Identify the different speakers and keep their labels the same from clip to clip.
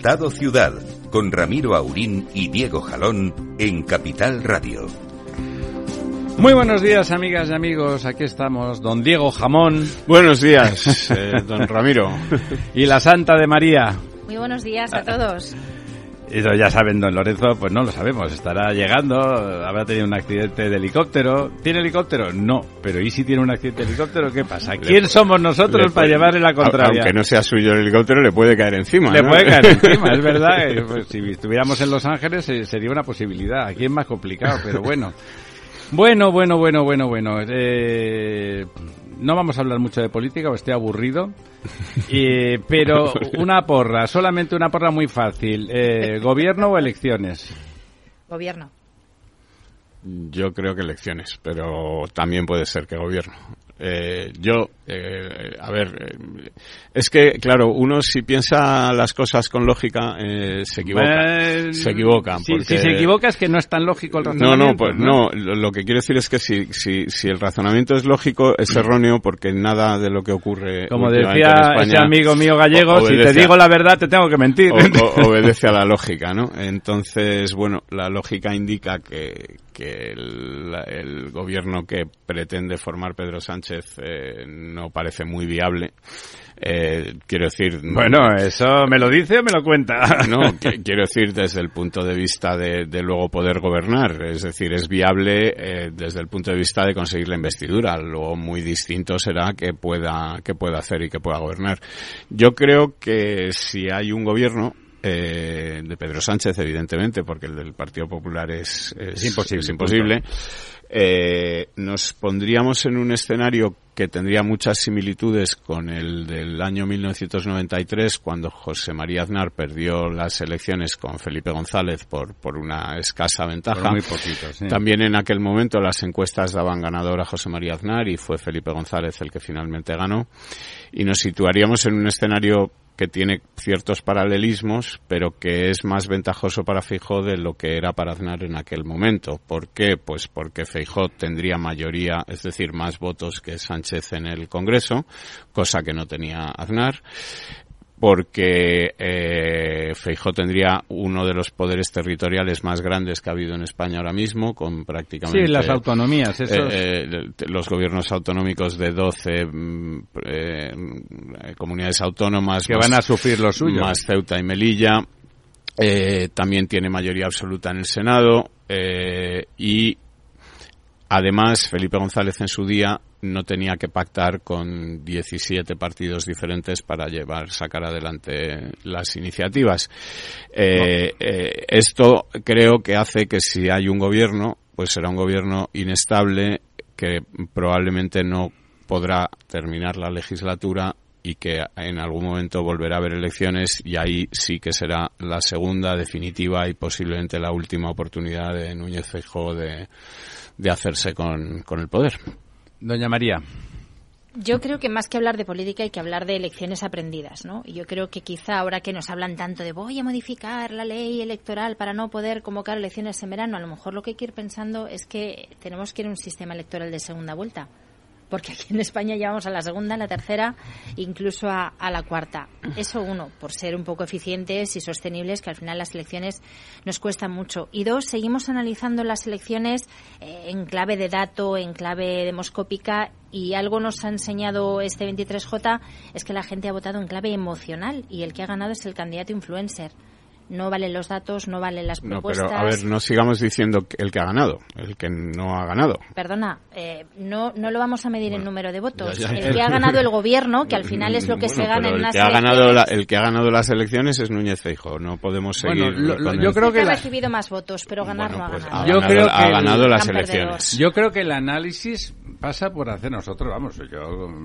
Speaker 1: Estado Ciudad, con Ramiro Aurín y Diego Jalón en Capital Radio.
Speaker 2: Muy buenos días, amigas y amigos. Aquí estamos, don Diego Jamón.
Speaker 3: Buenos días, eh, don Ramiro.
Speaker 2: y la Santa de María.
Speaker 4: Muy buenos días a todos.
Speaker 2: Eso ya saben, don Lorenzo, pues no lo sabemos. Estará llegando, habrá tenido un accidente de helicóptero. ¿Tiene helicóptero? No. Pero ¿y si tiene un accidente de helicóptero? ¿Qué pasa? ¿Quién somos nosotros para llevarle la contraria?
Speaker 3: Aunque no sea suyo el helicóptero, le puede caer encima.
Speaker 2: Le puede caer encima, es verdad. Pues, si estuviéramos en Los Ángeles eh, sería una posibilidad. Aquí es más complicado, pero bueno. Bueno, bueno, bueno, bueno, bueno. Eh, no vamos a hablar mucho de política, o estoy aburrido. pero una porra, solamente una porra muy fácil. Eh, ¿Gobierno o elecciones?
Speaker 4: Gobierno.
Speaker 3: Yo creo que elecciones, pero también puede ser que gobierno. Eh, yo, eh, a ver, eh, es que, claro, uno si piensa las cosas con lógica eh, se equivoca. se equivoca.
Speaker 2: Si, se equivoca es que no es tan lógico el razonamiento.
Speaker 3: No, no, pues no. Lo, que quiero decir es que si, si, si el razonamiento es lógico, es erróneo porque nada de lo que ocurre.
Speaker 2: Como decía ese amigo mío gallego, si te digo la verdad te tengo que mentir.
Speaker 3: obedece a la lógica, ¿no? Entonces, bueno, la lógica indica que, que el, el gobierno que pretende formar Pedro Sánchez eh, no parece muy viable. Eh, quiero decir.
Speaker 2: Bueno, eso me lo dice o me lo cuenta.
Speaker 3: No, quiero decir desde el punto de vista de, luego poder gobernar. Es decir, es viable eh, desde el punto de vista de conseguir la investidura. Luego muy distinto será que pueda, que pueda hacer y que pueda gobernar. Yo creo que si hay un gobierno eh, de Pedro Sánchez, evidentemente, porque el del Partido Popular es, imposible. Es imposible. Eh, nos pondríamos en un escenario que tendría muchas similitudes con el del año 1993, cuando José María Aznar perdió las elecciones con Felipe González por, por una escasa ventaja.
Speaker 2: Muy poquito, sí.
Speaker 3: También en aquel momento las encuestas daban ganador a José María Aznar y fue Felipe González el que finalmente ganó. Y nos situaríamos en un escenario que tiene ciertos paralelismos, pero que es más ventajoso para Feijó de lo que era para Aznar en aquel momento. ¿Por qué? Pues porque Feijó tendría mayoría, es decir, más votos que Sánchez en el Congreso, cosa que no tenía Aznar porque eh, Feijó tendría uno de los poderes territoriales más grandes que ha habido en España ahora mismo, con prácticamente...
Speaker 2: Sí, las autonomías,
Speaker 3: esos... Eh, los gobiernos autonómicos de 12 mm, eh, comunidades autónomas...
Speaker 2: Que van a sufrir lo suyo.
Speaker 3: Más Ceuta y Melilla. Eh, también tiene mayoría absoluta en el Senado y Además, Felipe González en su día no tenía que pactar con 17 partidos diferentes para llevar, sacar adelante las iniciativas. Eh, eh, esto creo que hace que si hay un gobierno, pues será un gobierno inestable que probablemente no podrá terminar la legislatura y que en algún momento volverá a haber elecciones y ahí sí que será la segunda definitiva y posiblemente la última oportunidad de Núñez Feijóo de de hacerse con, con el poder.
Speaker 2: Doña María.
Speaker 4: Yo creo que más que hablar de política hay que hablar de elecciones aprendidas, ¿no? Y yo creo que quizá ahora que nos hablan tanto de voy a modificar la ley electoral para no poder convocar elecciones en verano, a lo mejor lo que hay que ir pensando es que tenemos que ir a un sistema electoral de segunda vuelta porque aquí en España llevamos a la segunda, a la tercera, incluso a, la cuarta. Eso uno, por ser un poco eficientes y sostenibles, que al final las elecciones nos cuestan mucho. Y dos, seguimos analizando las elecciones eh, en clave de dato, en clave demoscópica, y algo nos ha enseñado este 23J es que la gente ha votado en clave emocional y el que ha ganado es el candidato influencer no valen los datos, no valen las propuestas.
Speaker 3: No, pero a ver, no sigamos diciendo el que ha ganado, el que no ha ganado.
Speaker 4: Perdona, eh, no, no lo vamos a medir en número de votos. El que ha ganado el gobierno, que al final es lo que se gana en
Speaker 3: el
Speaker 4: las
Speaker 3: que ha ganado El que ha ganado las elecciones es Núñez Feijóo, no podemos seguir.
Speaker 2: yo creo que
Speaker 4: ha recibido más votos, pero ganar no ha
Speaker 3: pues
Speaker 4: ganado.
Speaker 3: yo creo que ha ganado las elecciones.
Speaker 2: Yo creo que el análisis pasa por hacer nosotros, vamos, yo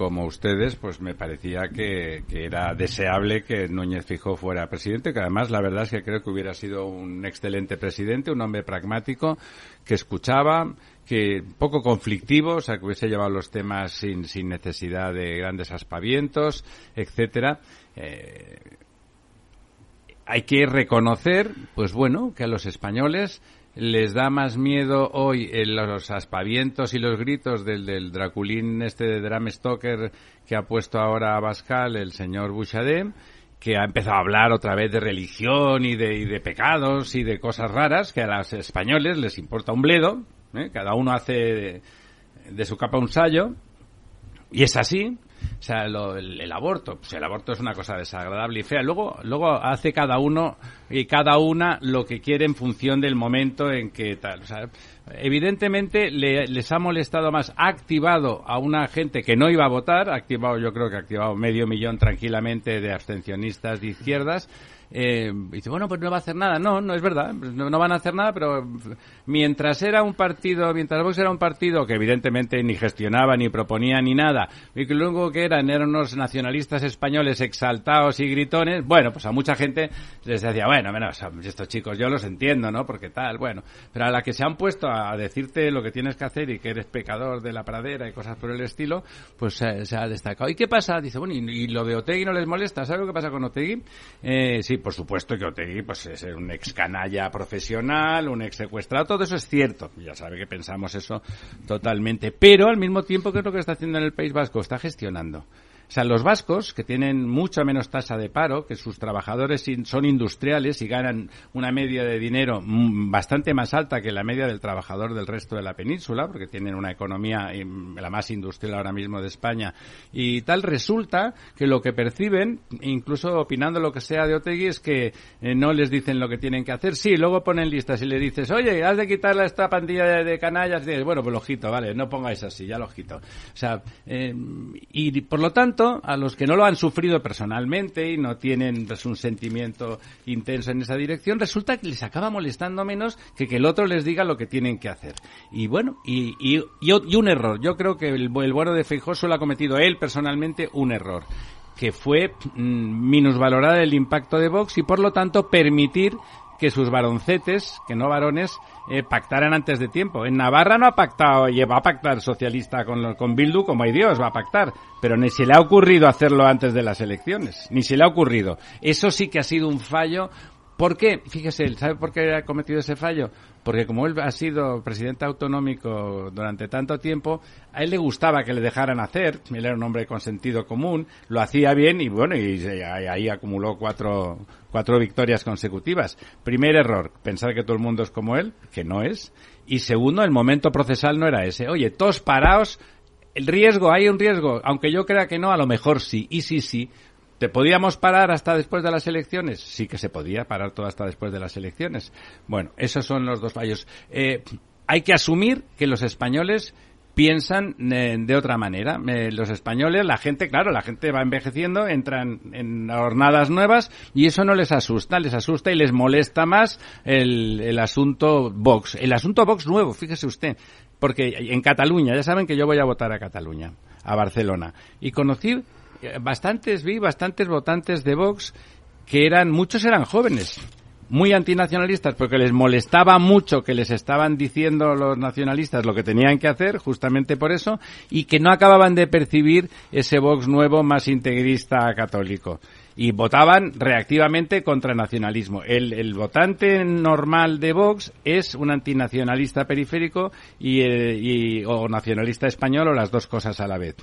Speaker 2: como ustedes, pues me parecía que, era deseable que Núñez Fijó fuera presidente, que además la verdad es que creo que hubiera sido un excelente presidente, un hombre pragmático, que escuchaba, que poco conflictivo, o sea, que hubiese llevado los temas sin, necesidad de grandes aspavientos, etcétera. Eh, hay que reconocer, pues bueno, que a los españoles les da más miedo hoy los aspavientos y los gritos del, del Draculín este de Dram Stoker que ha puesto ahora a Bascal el señor Bouchardem que ha empezado a hablar otra vez de religión y de, y de pecados y de cosas raras que a los españoles les importa un bledo, ¿eh? cada uno hace de, de su capa un sallo y es así, o sea, el, aborto, pues el aborto es una cosa desagradable y fea. Luego, luego hace cada uno y cada una lo que quiere en función del momento en que tal. O sea, evidentemente les ha molestado más. Ha activado a una gente que no iba a votar, ha activado, yo creo que ha activado medio millón tranquilamente de abstencionistas de izquierdas eh, dice, bueno, pues no va a hacer nada. No, no es verdad, no, van a hacer nada, pero mientras era un partido, mientras Vox era un partido que evidentemente ni gestionaba, ni proponía, ni nada, y que luego que eran, eran unos nacionalistas españoles exaltados y gritones, bueno, pues a mucha gente les decía, bueno, bueno, estos chicos yo los entiendo, ¿no? Porque tal, bueno, pero a la que se han puesto a decirte lo que tienes que hacer y que eres pecador de la pradera y cosas por el estilo, pues se ha destacado. ¿Y qué pasa? Dice, bueno, y, lo de Otegui no les molesta, ¿sabes lo que pasa con Otegui? Eh, sí, por supuesto que Otegui pues, es un ex canalla profesional, un ex secuestrado, todo eso es cierto. Ya sabe que pensamos eso totalmente. Pero al mismo tiempo, ¿qué es lo que está haciendo en el País Vasco? Está gestionando. O sea, los vascos, que tienen mucha menos tasa de paro, que sus trabajadores son industriales y ganan una media de dinero bastante más alta que la media del trabajador del resto de la península, porque tienen una economía la más industrial ahora mismo de España, y tal resulta que lo que perciben, incluso opinando lo que sea de Otegui, es que eh, no les dicen lo que tienen que hacer. Sí, luego ponen listas y le dices, oye, has de quitarle esta pandilla de, canallas, y dices, bueno, pues lo quito, vale, no pongáis así, ya lo quito. O sea, eh, y por lo tanto, a los que no lo han sufrido personalmente y no tienen pues, un sentimiento intenso en esa dirección, resulta que les acaba molestando menos que que el otro les diga lo que tienen que hacer. Y bueno, y, y, un error. Yo creo que el, el bueno de Feijóo solo ha cometido él personalmente un error que fue mm, minusvalorar el impacto de Vox y por lo tanto permitir que sus varoncetes, que no varones, eh, pactaran antes de tiempo. En Navarra no ha pactado, y va a pactar socialista con, con Bildu como hay Dios, va a pactar. Pero ni se le ha ocurrido hacerlo antes de las elecciones. Ni se le ha ocurrido. Eso sí que ha sido un fallo. ¿Por qué? Fíjese, ¿sabe por qué ha cometido ese fallo? porque como él ha sido presidente autonómico durante tanto tiempo, a él le gustaba que le dejaran hacer, él era un hombre con sentido común, lo hacía bien y bueno, y ahí acumuló cuatro, cuatro victorias consecutivas. Primer error, pensar que todo el mundo es como él, que no es. Y segundo, el momento procesal no era ese. Oye, todos parados, el riesgo, hay un riesgo, aunque yo crea que no, a lo mejor sí, y sí, sí, ¿Te podíamos parar hasta después de las elecciones? Sí que se podía parar todo hasta después de las elecciones. Bueno, esos son los dos fallos. Eh, hay que asumir que los españoles piensan eh, de otra manera. Eh, los españoles, la gente, claro, la gente va envejeciendo, entran en jornadas nuevas y eso no les asusta, les asusta y les molesta más el, el asunto Vox. El asunto Vox nuevo, fíjese usted, porque en Cataluña, ya saben que yo voy a votar a Cataluña, a Barcelona, y conocí bastantes, vi bastantes votantes de Vox que eran, muchos eran jóvenes, muy antinacionalistas porque les molestaba mucho que les estaban diciendo los nacionalistas lo que tenían que hacer, justamente por eso, y que no acababan de percibir ese Vox nuevo más integrista católico. Y votaban reactivamente contra el nacionalismo. El, el votante normal de Vox es un antinacionalista periférico y, eh, y, o nacionalista español o las dos cosas a la vez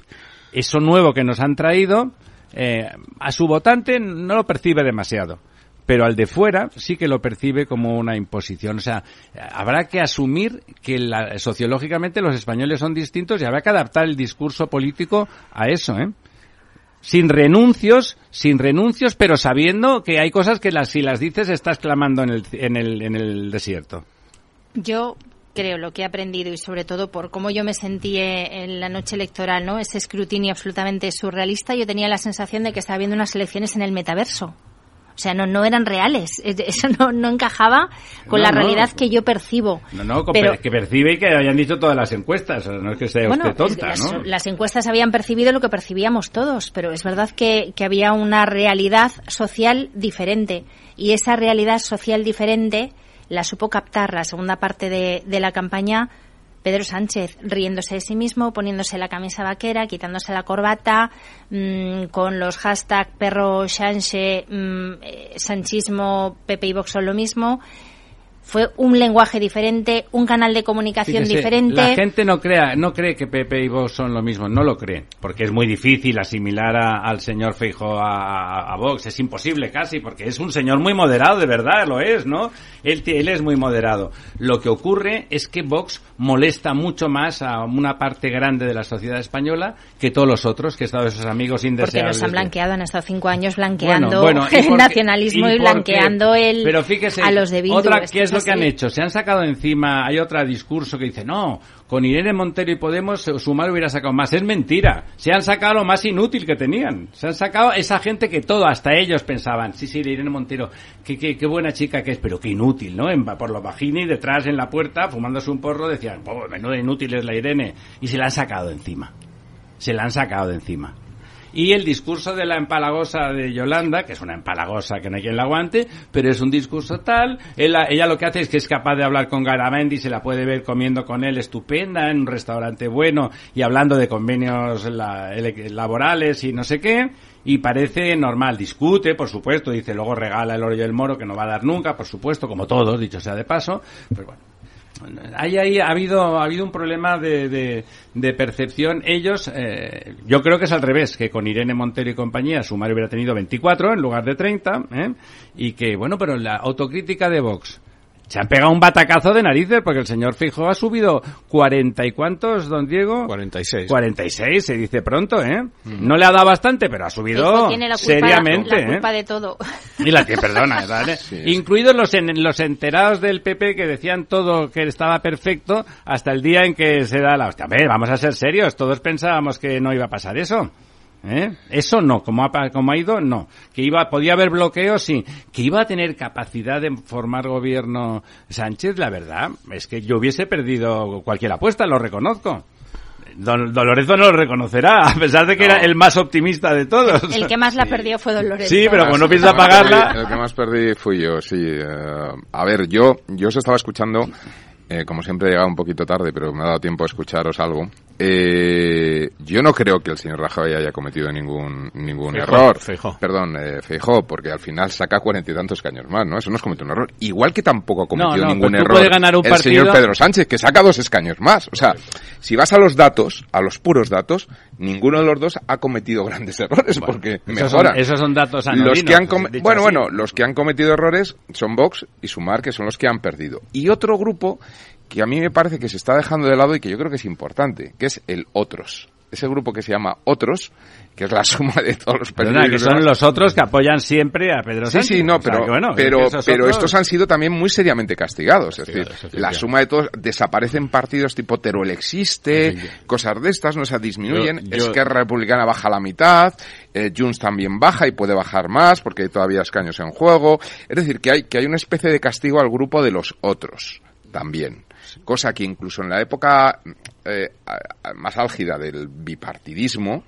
Speaker 2: eso nuevo que nos han traído, eh, a su votante no lo percibe demasiado pero al de fuera sí que lo percibe como una imposición. O sea, habrá que asumir que sociológicamente los españoles son distintos y habrá que adaptar el discurso político a eso, ¿eh? Sin renuncios, sin renuncios, pero sabiendo que hay cosas que las, si las dices estás clamando en el, en el, en el desierto.
Speaker 4: Yo creo lo que he aprendido y sobre todo por cómo yo me sentí en la noche electoral, ¿no? Ese escrutinio absolutamente surrealista, yo tenía la sensación de que estaba viendo unas elecciones en el metaverso. O sea, no, no eran reales. Eso no, no encajaba con la realidad que yo percibo.
Speaker 2: No, no, que percibe y que hayan dicho todas las encuestas. No es que sea usted tonta,
Speaker 4: las, ¿no? Las encuestas habían percibido lo que percibíamos todos, pero es verdad que, que había una realidad social diferente. Y esa realidad social diferente la supo captar la segunda parte de, de la campaña Pedro Sánchez riéndose de sí mismo, poniéndose la camisa vaquera, quitándose la corbata, mmm, con los hashtags perro Sánchez, mmm, sanchismo, Pepe y Vox son lo mismo fue un lenguaje diferente, un canal de comunicación
Speaker 2: Fíjese,
Speaker 4: diferente.
Speaker 2: La gente no crea, no cree que Pepe y Vox son lo mismo, no lo creen, porque es muy difícil asimilar a, al señor Feijo a, a, Vox, es imposible casi, porque es un señor muy moderado, de verdad lo es, ¿no? Él, él es muy moderado. Lo que ocurre es que Vox molesta mucho más a una parte grande de la sociedad española que todos los otros, que están esos amigos indeseables.
Speaker 4: Porque los han blanqueado, han estado cinco años blanqueando bueno, bueno, el nacionalismo y, y blanqueando el,
Speaker 2: Pero fíjese,
Speaker 4: a los de Bildu.
Speaker 2: Otra, ¿qué es lo que han hecho? Se han sacado encima, hay otro discurso que dice, no, con Irene Montero y Podemos Sumar hubiera sacado más. Es mentira. Se han sacado lo más inútil que tenían. Se han sacado esa gente que todo, hasta ellos pensaban, sí, sí, Irene Montero, qué, qué, qué buena chica que es, pero qué inútil, ¿no? En, por los bajini, detrás en la puerta, fumándose un porro, decían, oh, menudo inútil es la Irene. Y se la han sacado encima. Se la han sacado de encima y el discurso de la empalagosa de Yolanda, que es una empalagosa que no hay quien la aguante, pero es un discurso tal, ella, ella lo que hace es que es capaz de hablar con Garamendi, se la puede ver comiendo con él estupenda en un restaurante bueno y hablando de convenios la, laborales y no sé qué, y parece normal, discute, por supuesto, dice luego regala el oro y el moro que no va a dar nunca, por supuesto, como todos, dicho sea de paso, pero bueno, Ahí, ahí ha habido ha habido un problema de, de, de percepción. Ellos, eh, yo creo que es al revés, que con Irene Montero y compañía Sumario hubiera tenido 24 en lugar de 30, ¿eh? y que, bueno, pero la autocrítica de Vox, se han pegado un batacazo de narices porque el señor Fijo ha subido cuarenta y cuántos, don Diego.
Speaker 3: 46.
Speaker 2: 46, se dice pronto, ¿eh? Mm. No le ha dado bastante, pero ha subido
Speaker 4: tiene la culpa,
Speaker 2: seriamente.
Speaker 4: La culpa
Speaker 2: ¿eh?
Speaker 4: de todo.
Speaker 2: Y la que, perdona, ¿vale? Sí, Incluidos los, en, los enterados del PP que decían todo que estaba perfecto hasta el día en que se da la hostia. A ver, vamos a ser serios, todos pensábamos que no iba a pasar eso. ¿Eh? Eso no, como ha, como ha ido, no. Que iba, podía haber bloqueos, sí. Que iba a tener capacidad de formar gobierno Sánchez, la verdad, es que yo hubiese perdido cualquier apuesta, lo reconozco. Don, don Lorenzo no lo reconocerá, a pesar de que no. era el más optimista de todos.
Speaker 4: El, el que más la sí. perdió fue Don Lorenzo.
Speaker 2: Sí, pero como no piensa pagarla...
Speaker 5: El que más perdí fui yo, sí. Uh, a ver, yo, yo os estaba escuchando eh, como siempre he llegado un poquito tarde, pero me ha dado tiempo a escucharos algo. Eh, yo no creo que el señor Rajoy haya cometido ningún ningún
Speaker 3: Feijó,
Speaker 5: error.
Speaker 3: Feijó.
Speaker 5: Perdón, eh, Feijó, porque al final saca cuarenta y tantos caños más, ¿no? Eso no es cometido un error. Igual que tampoco ha cometido
Speaker 2: no, no,
Speaker 5: ningún
Speaker 2: error
Speaker 5: el
Speaker 2: partido...
Speaker 5: señor Pedro Sánchez, que saca dos escaños más. O sea, si vas a los datos, a los puros datos, ninguno de los dos ha cometido grandes errores,
Speaker 2: bueno,
Speaker 5: porque
Speaker 2: esos
Speaker 5: mejoran.
Speaker 2: Son, esos son datos
Speaker 5: los que han Bueno, así. bueno, los que han cometido errores son Vox y Sumar, que son los que han perdido. Y otro grupo que a mí me parece que se está dejando de lado y que yo creo que es importante, que es el otros. Ese grupo que se llama otros, que es la suma de todos los
Speaker 2: periodistas. que son los otros que apoyan siempre a Pedro Sánchez.
Speaker 5: Sí, sí, no, pero, o sea, bueno, pero, pero otros... estos han sido también muy seriamente castigados. Es decir, la suma de todos, desaparecen partidos tipo Teruel existe, sí, cosas de estas, no se disminuyen. Yo, yo... Esquerra Republicana baja la mitad, eh, Junts también baja y puede bajar más porque hay todavía escaños en juego. Es decir, que hay, que hay una especie de castigo al grupo de los otros también cosa que incluso en la época eh, más álgida del bipartidismo,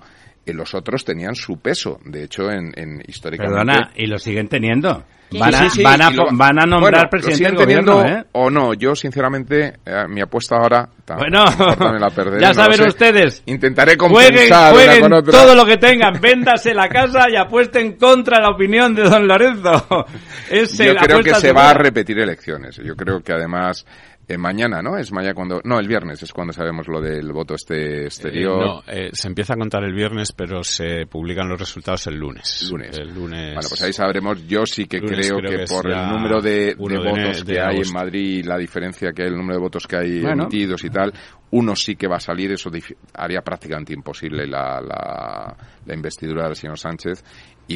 Speaker 5: eh, los otros tenían su peso. De hecho, en, en históricamente...
Speaker 2: Perdona, ¿y lo siguen teniendo? Van a, sí, sí, van, a, lo, van a, nombrar
Speaker 5: bueno,
Speaker 2: presidente
Speaker 5: del
Speaker 2: gobierno, ¿eh?
Speaker 5: O no, yo sinceramente, eh, mi apuesta ahora...
Speaker 2: Bueno,
Speaker 5: la perderé,
Speaker 2: ya
Speaker 5: no
Speaker 2: saben ustedes.
Speaker 5: Intentaré compensar.
Speaker 2: Jueguen, jueguen todo lo que tengan, véndase la casa y apuesten contra la opinión de don Lorenzo. Es
Speaker 5: yo creo que se segura. va a repetir elecciones. Yo creo que además eh, mañana, ¿no? Es mañana cuando, no, el viernes es cuando sabemos lo del voto este exterior.
Speaker 3: Eh, no, eh, se empieza a contar el viernes, pero se publican los resultados el lunes.
Speaker 5: Lunes.
Speaker 3: El lunes.
Speaker 5: Bueno, pues ahí sabremos. Yo sí que creo, creo, que, que por el número de, de votos de, que de hay en Madrid, la diferencia que hay, el número de votos que hay bueno. emitidos y tal, uno sí que va a salir, eso haría prácticamente imposible la, la, la investidura del señor Sánchez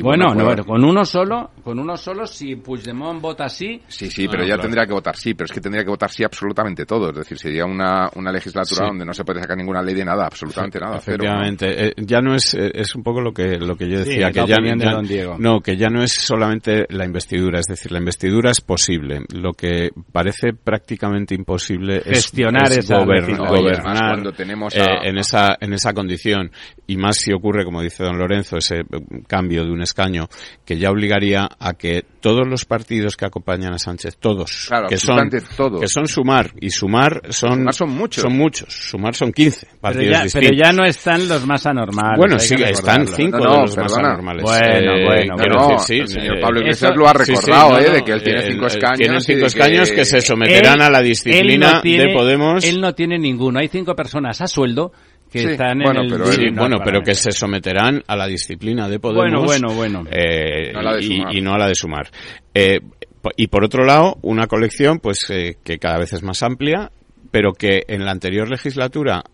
Speaker 2: bueno, no, con uno solo, con uno solo, si Puigdemont vota sí.
Speaker 5: Sí, sí, pero ya tendría que votar sí, pero es que tendría que votar sí absolutamente todo. Es decir, sería una, una legislatura donde no se puede sacar ninguna ley de nada, absolutamente nada.
Speaker 3: Efectivamente, eh, ya no es, eh, es un poco lo que, lo que yo decía, que ya, no, que ya no es solamente la investidura, es decir, la investidura es posible. Lo que parece prácticamente imposible
Speaker 2: gestionar es,
Speaker 3: gobernar cuando tenemos eh, en esa, en esa condición. Y más si ocurre, como dice don Lorenzo, ese cambio de un escaño que ya obligaría a que todos los partidos que acompañan a Sánchez, todos, que son que son sumar y sumar son
Speaker 5: son muchos,
Speaker 3: son muchos, sumar son 15 partidos
Speaker 2: pero ya, no están los más anormales.
Speaker 3: Bueno, sí, están cinco de los más anormales.
Speaker 2: Bueno, eh, bueno,
Speaker 5: pero sí, el señor Pablo Iglesias lo ha recordado, eh, de que él tiene cinco escaños.
Speaker 3: Tiene cinco escaños que, se someterán a la disciplina de Podemos.
Speaker 2: Él no tiene ninguno. Hay cinco personas a sueldo que están bueno, en el...
Speaker 3: Pero bueno, pero que se someterán a la disciplina de Podemos.
Speaker 2: Bueno, bueno, bueno.
Speaker 3: Eh, y, no a la de sumar. Eh, y por otro lado, una colección pues eh, que cada vez es más amplia, pero que en la anterior legislatura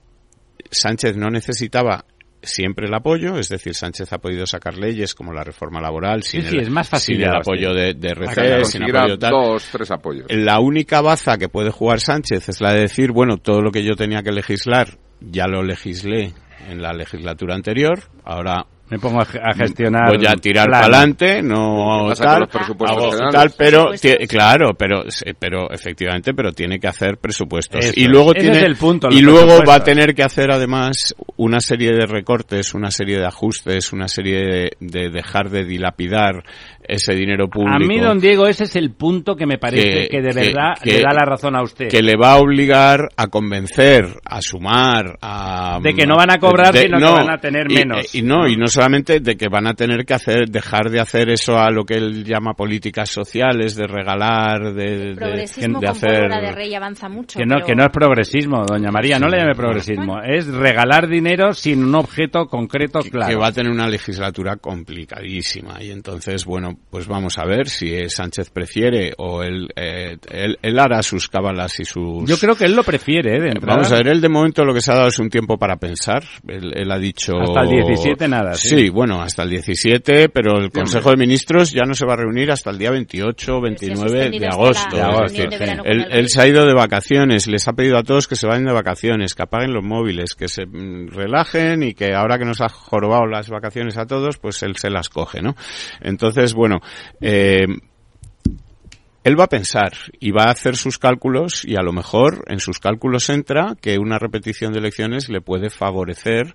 Speaker 3: Sánchez no necesitaba siempre el apoyo, es decir, Sánchez ha podido sacar leyes como la reforma laboral sin,
Speaker 2: el, es más fácil
Speaker 3: el apoyo de, de RC, sin apoyo tal.
Speaker 5: Dos, tres apoyos.
Speaker 3: La única baza que puede jugar Sánchez es la de decir, bueno, todo lo que yo tenía que legislar ya lo legislé en la legislatura anterior, ahora
Speaker 2: me pongo a, gestionar
Speaker 3: voy a tirar para adelante no tal, tal pero claro pero pero efectivamente pero tiene que hacer presupuestos. Y luego tiene
Speaker 2: el punto,
Speaker 3: y luego va a tener que hacer además una serie de recortes una serie de ajustes una serie de dejar de dilapidar ese dinero público.
Speaker 2: A mí, don Diego, ese es el punto que me parece que, de verdad le da la razón a usted.
Speaker 3: Que le va a obligar a convencer, a sumar, a...
Speaker 2: De que no van a cobrar, sino que van a tener menos.
Speaker 3: Y, no, y no solamente de que van a tener que hacer, dejar de hacer eso a lo que él llama políticas sociales, de regalar, de,
Speaker 4: de, hacer... de Rey avanza mucho.
Speaker 2: Que no, que no es progresismo, doña María, no le llame progresismo. Es regalar dinero sin un objeto concreto claro.
Speaker 3: Que va a tener una legislatura complicadísima. Y entonces, bueno, pues vamos a ver si Sánchez prefiere o él, eh, él, hará sus cábalas y sus...
Speaker 2: Yo creo que él lo prefiere, ¿eh?
Speaker 3: vamos a ver, él de momento lo que se ha dado es un tiempo para pensar. Él, ha dicho...
Speaker 2: Hasta el 17 nada,
Speaker 3: ¿sí? Sí, bueno, hasta el 17, pero el Consejo de Ministros ya no se va a reunir hasta el día 28 29 de agosto. él, se ha ido de vacaciones, les ha pedido a todos que se vayan de vacaciones, que apaguen los móviles, que se mm, relajen y que ahora que nos ha jorobado las vacaciones a todos, pues él se las coge, ¿no? Entonces, bueno, eh, él va a pensar y va a hacer sus cálculos y a lo mejor en sus cálculos entra que una repetición de elecciones le puede favorecer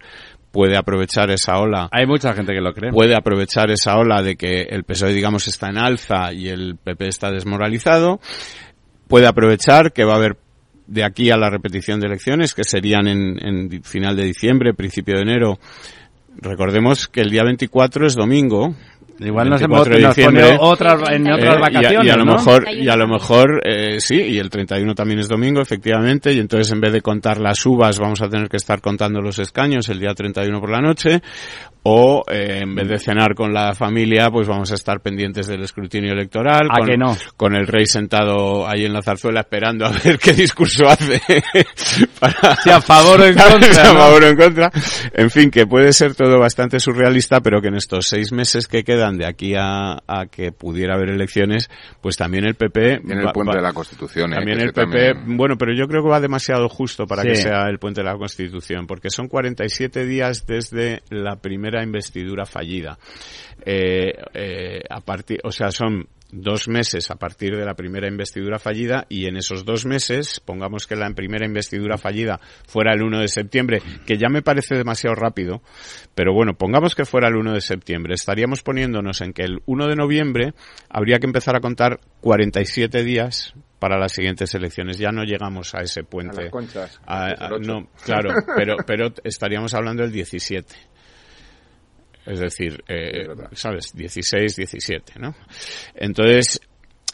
Speaker 3: puede aprovechar esa ola.
Speaker 2: Hay mucha gente que lo cree.
Speaker 3: Puede aprovechar esa ola de que el PSOE, digamos, está en alza y el PP está desmoralizado. Puede aprovechar que va a haber de aquí a la repetición de elecciones, que serían en, en final de diciembre, principio de enero. Recordemos que el día 24 es domingo,
Speaker 2: Igual nos, hemos, nos pone otras, en otras vacaciones,
Speaker 3: y a, lo mejor, y a lo mejor, eh, sí, y el 31 también es domingo, efectivamente, y entonces en vez de contar las uvas vamos a tener que estar contando los escaños el día 31 por la noche, o eh, en vez de cenar con la familia, pues vamos a estar pendientes del escrutinio electoral.
Speaker 2: ¿A
Speaker 3: con,
Speaker 2: que no?
Speaker 3: Con el rey sentado ahí en la zarzuela esperando a ver qué discurso hace.
Speaker 2: para, si a favor o en contra.
Speaker 3: a favor o en contra. En fin, que puede ser todo bastante surrealista, pero que en estos seis meses que quedan de aquí a, a que pudiera haber elecciones, pues también el PP...
Speaker 5: En el puente de la Constitución.
Speaker 3: ¿eh? También el PP... Bueno, pero yo creo que va demasiado justo para que sea el puente de la Constitución, porque son 47 días desde la primera investidura fallida. Eh, eh, a partir, o sea, son dos meses a partir de la primera investidura fallida y en esos dos meses, pongamos que la primera investidura fallida fuera el 1 de septiembre, que ya me parece demasiado rápido, pero bueno, pongamos que fuera el 1 de septiembre, estaríamos poniéndonos en que el 1 de noviembre habría que empezar a contar 47 días para las siguientes elecciones. Ya no llegamos a ese puente. no, claro, pero, pero estaríamos hablando del 17. Es decir, eh, ¿sabes? 16, 17, ¿no? Entonces,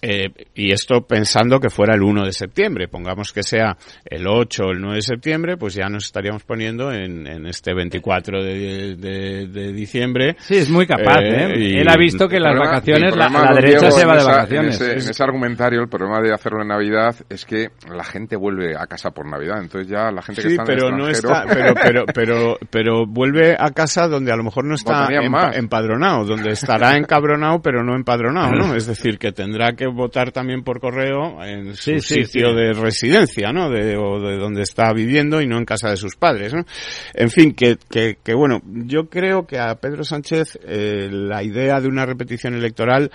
Speaker 3: eh, y esto pensando que fuera el 1 de septiembre. Pongamos que sea el 8 o el 9 de septiembre, pues ya nos estaríamos poniendo en, en este 24 de, de, de, diciembre.
Speaker 2: Sí, es muy capaz. ¿eh? ¿eh? Él ha visto que las vacaciones, la, derecha se va de vacaciones.
Speaker 5: En ese, argumentario, el problema de hacerlo en Navidad es que la gente vuelve a casa por Navidad. Entonces ya la gente que está
Speaker 3: pero
Speaker 5: en el
Speaker 3: no está, pero, pero, pero, pero, vuelve a casa donde a lo mejor no está empadronado, donde estará encabronado, pero no empadronado, ¿no? Es decir, que tendrá que votar también por correo en su sitio de residencia, ¿no? De, o de donde está viviendo y no en casa de sus padres, ¿no? En fin, que, que, que bueno, yo creo que a Pedro Sánchez eh, la idea de una repetición electoral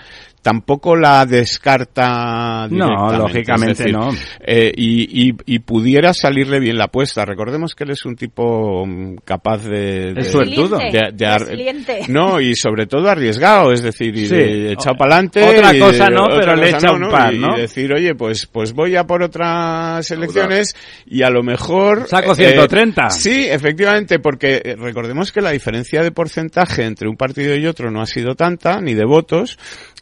Speaker 3: tampoco la descarta
Speaker 2: No, lógicamente no.
Speaker 3: Eh, y, y, y, pudiera salirle bien la apuesta. Recordemos que él es un tipo mm, capaz de...
Speaker 4: de, de,
Speaker 3: no, y sobre todo arriesgado, es decir, y de, echado para adelante.
Speaker 2: Otra cosa no, pero le echa un par, ¿no?
Speaker 3: Y decir, oye, pues, pues voy a por otras elecciones y a lo mejor...
Speaker 2: Saco 130.
Speaker 3: Eh, sí, efectivamente, porque eh, recordemos que la diferencia de porcentaje entre un partido y otro no ha sido tanta, ni de votos,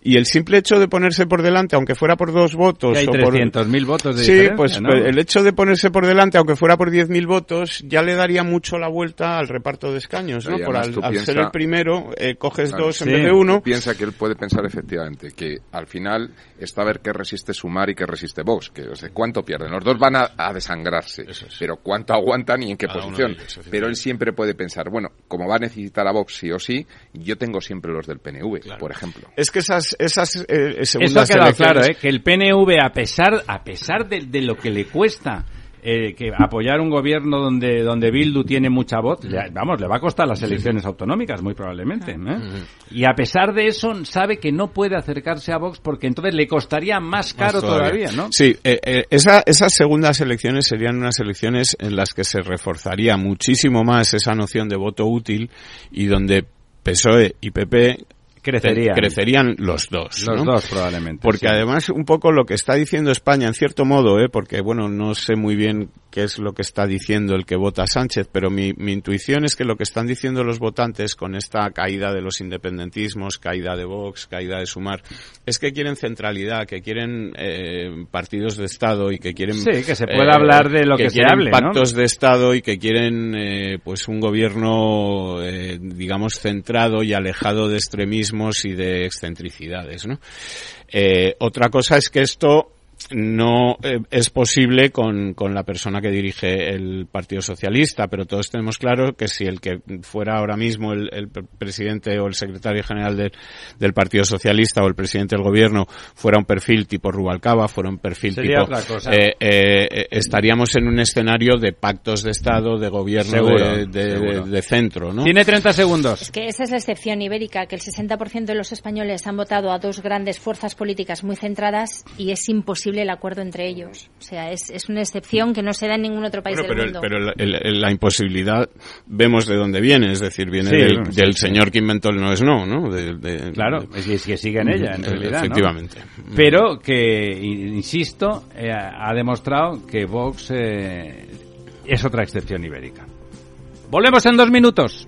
Speaker 3: y el simple hecho de ponerse por delante, aunque fuera por dos votos...
Speaker 2: hay o
Speaker 3: por...
Speaker 2: mil votos de
Speaker 3: Sí, pues el hecho de ponerse por delante, aunque fuera por 10.000 votos, ya le daría mucho la vuelta al reparto de escaños, ¿no? Por al, ser el primero, eh, coges dos en vez de uno.
Speaker 5: Piensa que él puede pensar efectivamente que al final está a ver qué resiste Sumar y qué resiste Vox, que o sea, cuánto pierden. Los dos van a, desangrarse, pero cuánto aguantan y en qué posición. pero él siempre puede pensar, bueno, como va a necesitar a Vox sí o sí, yo tengo siempre los del PNV, por ejemplo.
Speaker 3: Es que esas esas, eh, Eso
Speaker 2: ha quedado claro, ¿eh? que el PNV, a pesar, a pesar de, lo que le cuesta eh, que apoyar un gobierno donde donde Bildu tiene mucha voz, vamos, le va a costar las elecciones autonómicas muy probablemente. ¿eh? Y a pesar de eso sabe que no puede acercarse a Vox porque entonces le costaría más caro todavía. ¿no?
Speaker 3: Sí, esa, esas segundas elecciones serían unas elecciones en las que se reforzaría muchísimo más esa noción de voto útil y donde PSOE y PP
Speaker 2: crecerían.
Speaker 3: crecerían los dos.
Speaker 2: Los dos probablemente.
Speaker 3: Porque además un poco lo que está diciendo España, en cierto modo, ¿eh? porque bueno, no sé muy bien qué es lo que está diciendo el que vota Sánchez, pero mi, mi intuición es que lo que están diciendo los votantes con esta caída de los independentismos, caída de Vox, caída de Sumar, es que quieren centralidad, que quieren eh, partidos de Estado y que quieren...
Speaker 2: Sí, que se pueda hablar de lo que, se hable,
Speaker 3: pactos de Estado y que quieren eh, pues un gobierno, eh, digamos, centrado y alejado de extremismo y de excentricidades, ¿no? Eh, otra cosa es que esto no eh, es posible con, con, la persona que dirige el Partido Socialista, pero todos tenemos claro que si el que fuera ahora mismo el, el presidente o el secretario general de, del Partido Socialista o el presidente del gobierno fuera un perfil tipo Rubalcaba, fuera un perfil tipo... Eh, eh, estaríamos en un escenario de pactos de Estado, de gobierno de, de, de, centro, ¿no?
Speaker 2: Tiene 30 segundos.
Speaker 4: Es que esa es la excepción ibérica, que el 60% de los españoles han votado a dos grandes fuerzas políticas muy centradas y es imposible el acuerdo entre ellos. O sea, es, es una excepción que no se da en ningún otro país del
Speaker 3: pero,
Speaker 4: mundo.
Speaker 3: Pero la, imposibilidad vemos de dónde viene, es decir, viene del, señor que inventó el no es no, ¿no?
Speaker 2: claro, es que sigue en ella, en realidad.
Speaker 3: Efectivamente.
Speaker 2: Pero que, insisto, eh, ha demostrado que Vox eh, es otra excepción ibérica. Volvemos en dos minutos.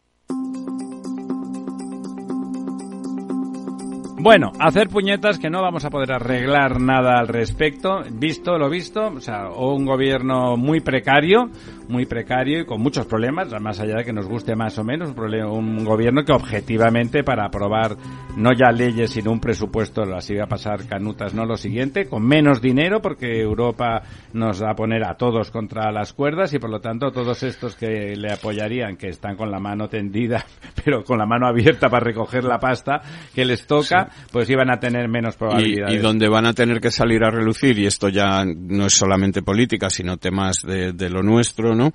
Speaker 2: Bueno, hacer puñetas que no vamos a poder arreglar nada al respecto, visto lo visto, o sea, un gobierno muy precario, muy precario y con muchos problemas, más allá de que nos guste más o menos, un, un gobierno que objetivamente para aprobar no ya leyes sino un presupuesto, así va a pasar canutas, no lo siguiente, con menos dinero porque Europa nos va a poner a todos contra las cuerdas y por lo tanto todos estos que le apoyarían, que están con la mano tendida, pero con la mano abierta para recoger la pasta que les toca, pues iban a tener menos probabilidades.
Speaker 3: Y, donde van a tener que salir a relucir, y esto ya no es solamente política, sino temas de, de lo nuestro, ¿no?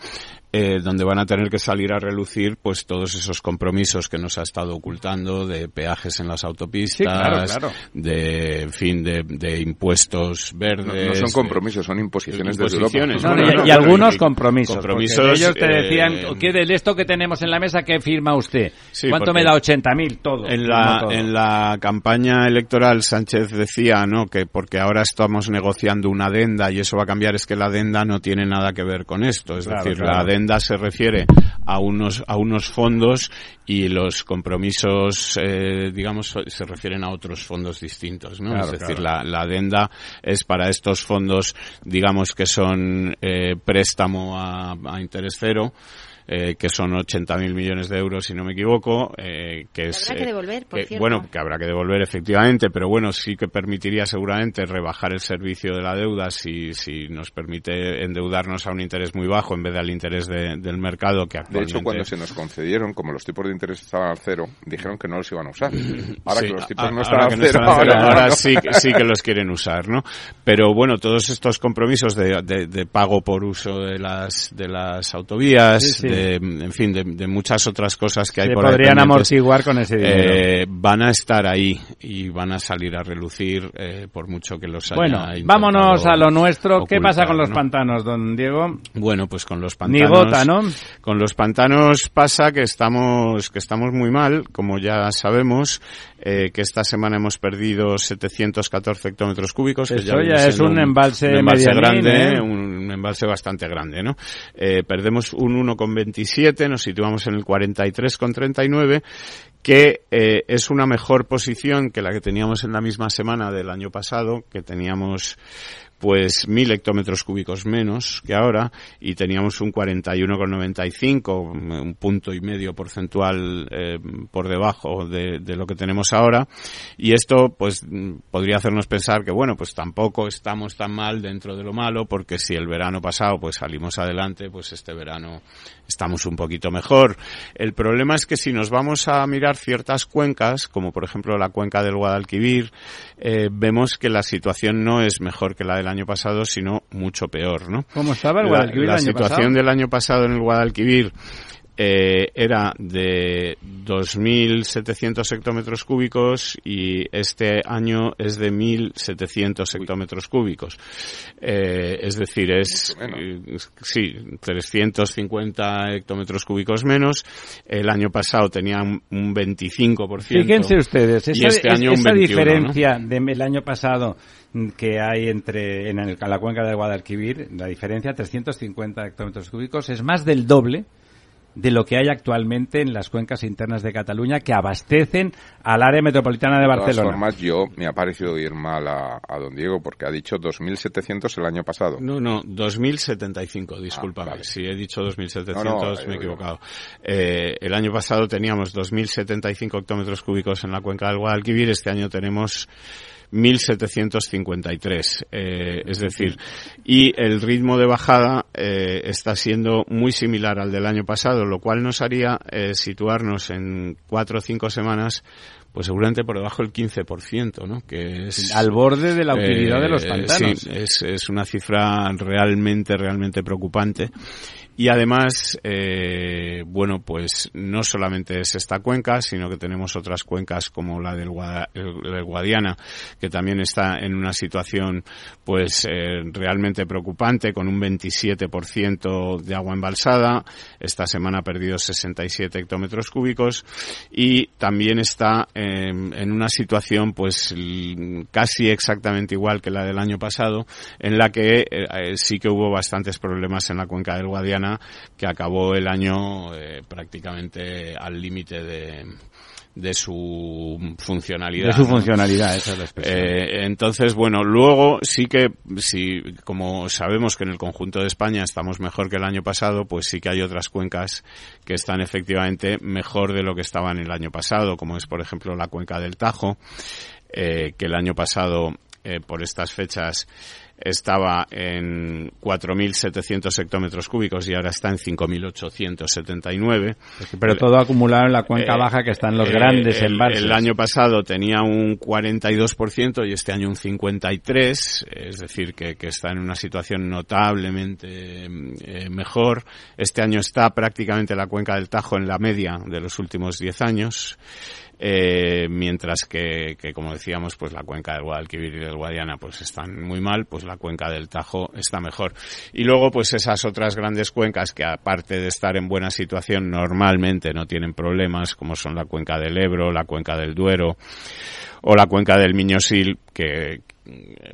Speaker 3: Eh, donde van a tener que salir a relucir pues todos esos compromisos que nos ha estado ocultando de peajes en las autopistas, de en fin de, impuestos verdes.
Speaker 5: No, son compromisos, son imposiciones, de Europa.
Speaker 2: y, algunos compromisos. ellos te decían, eh, ¿qué de esto que tenemos en la mesa que firma usted? ¿Cuánto me da 80.000 todo?
Speaker 3: En la en la campaña electoral Sánchez decía, ¿no? que porque ahora estamos negociando una adenda y eso va a cambiar es que la adenda no tiene nada que ver con esto, es decir, la adenda se refiere a unos, a unos fondos y los compromisos, eh, digamos, se refieren a otros fondos distintos, ¿no? es decir, la, la, adenda es para estos fondos, digamos, que son eh, préstamo a, a interés cero, eh, que son 80.000 millones de euros, si no me equivoco. Eh, que es,
Speaker 4: habrá que eh, devolver, por cierto.
Speaker 3: Bueno, que habrá que devolver efectivamente, pero bueno, sí que permitiría seguramente rebajar el servicio de la deuda si, si nos permite endeudarnos a un interés muy bajo en vez del interés del mercado que actualmente...
Speaker 5: De hecho, cuando se nos concedieron, como los tipos de interés estaban al cero, dijeron que no los iban a usar. Ahora que los tipos no están al cero,
Speaker 3: ahora, sí, sí que los quieren usar, ¿no? Pero bueno, todos estos compromisos de, de, pago por uso de las, de las autovías, en fin, de, muchas otras cosas que hay por
Speaker 2: podrían amortiguar con ese dinero.
Speaker 3: Eh, van a estar ahí y van a salir a relucir eh, por mucho que los haya
Speaker 2: Bueno, vámonos a lo nuestro. ¿Qué pasa con los pantanos, don Diego?
Speaker 3: Bueno, pues con los pantanos... Ni gota, ¿no? Con los pantanos pasa que estamos, que estamos muy mal, como ya sabemos, eh, que esta semana hemos perdido 714 hectómetros cúbicos.
Speaker 2: Eso que ya, es un, embalse,
Speaker 3: un embalse grande, un, embalse bastante grande, ¿no? perdemos un 1,20 nos situamos en el 43,39, que eh, es una mejor posición que la que teníamos en la misma semana del año pasado, que teníamos pues mil hectómetros cúbicos menos que ahora y teníamos un 41,95, un punto y medio porcentual eh, por debajo de, de, lo que tenemos ahora y esto pues podría hacernos pensar que bueno pues tampoco estamos tan mal dentro de lo malo porque si el verano pasado pues salimos adelante pues este verano estamos un poquito mejor. El problema es que si nos vamos a mirar ciertas cuencas, como por ejemplo la cuenca del Guadalquivir, eh, vemos que la situación no es mejor que la del año pasado, sino mucho peor, ¿no?
Speaker 2: ¿Cómo estaba el Guadalquivir
Speaker 3: la,
Speaker 2: la
Speaker 3: situación del año pasado en el Guadalquivir eh, era de 2.700 hectómetros cúbicos y este año es de 1.700 hectómetros cúbicos. Eh, es decir, es, eh, sí, 350 hectómetros cúbicos menos. El año pasado tenía un, 25%.
Speaker 2: Fíjense ustedes, esa, este año esa diferencia del año pasado que hay entre en, en la cuenca del Guadalquivir, la diferencia 350 hectómetros cúbicos es más del doble de lo que hay actualmente en las cuencas internas de Cataluña que abastecen al área metropolitana de Barcelona. De todas
Speaker 5: formas, yo me ha parecido ir mal a, don Diego porque ha dicho 2.700 el año pasado.
Speaker 3: No, no, 2.075, discúlpame. Ah, Si he dicho 2.700 me he equivocado. Eh, el año pasado teníamos 2.075 hectómetros cúbicos en la cuenca del Guadalquivir, este año tenemos 1.753. Eh, es decir, y el ritmo de bajada eh, está siendo muy similar al del año pasado, lo cual nos haría eh, situarnos en cuatro o cinco semanas pues seguramente por debajo del 15%, ¿no? Que es...
Speaker 2: Al borde de la utilidad de los pantanos.
Speaker 3: Sí, es, es una cifra realmente, realmente preocupante. Y además, eh, bueno, pues no solamente es esta cuenca, sino que tenemos otras cuencas como la del, Guadiana, que también está en una situación, pues, eh, realmente preocupante, con un 27% de agua embalsada. Esta semana ha perdido 67 hectómetros cúbicos y también está en una situación, pues, casi exactamente igual que la del año pasado, en la que eh, sí que hubo bastantes problemas en la cuenca del Guadiana que acabó el año eh, prácticamente al límite de, de su funcionalidad.
Speaker 2: De su funcionalidad, esa es la
Speaker 3: eh, entonces, bueno, luego sí que, si, como sabemos que en el conjunto de España estamos mejor que el año pasado, pues sí que hay otras cuencas que están efectivamente mejor de lo que estaban el año pasado, como es, por ejemplo, la cuenca del Tajo, eh, que el año pasado, por estas fechas, estaba en 4.700 hectómetros cúbicos y ahora está en 5.879.
Speaker 2: Pero todo acumulado en la cuenca eh, baja que está en los grandes
Speaker 3: el,
Speaker 2: embalses.
Speaker 3: El año pasado tenía un 42% y este año un 53%, es decir, que, está en una situación notablemente eh, mejor. Este año está prácticamente la cuenca del Tajo en la media de los últimos 10 años eh, mientras que, que, como decíamos, pues la cuenca del Guadalquivir y del Guadiana pues están muy mal, pues la cuenca del Tajo está mejor. Y luego pues esas otras grandes cuencas que aparte de estar en buena situación normalmente no tienen problemas, como son la cuenca del Ebro, la cuenca del Duero o la cuenca del Miñosil, que,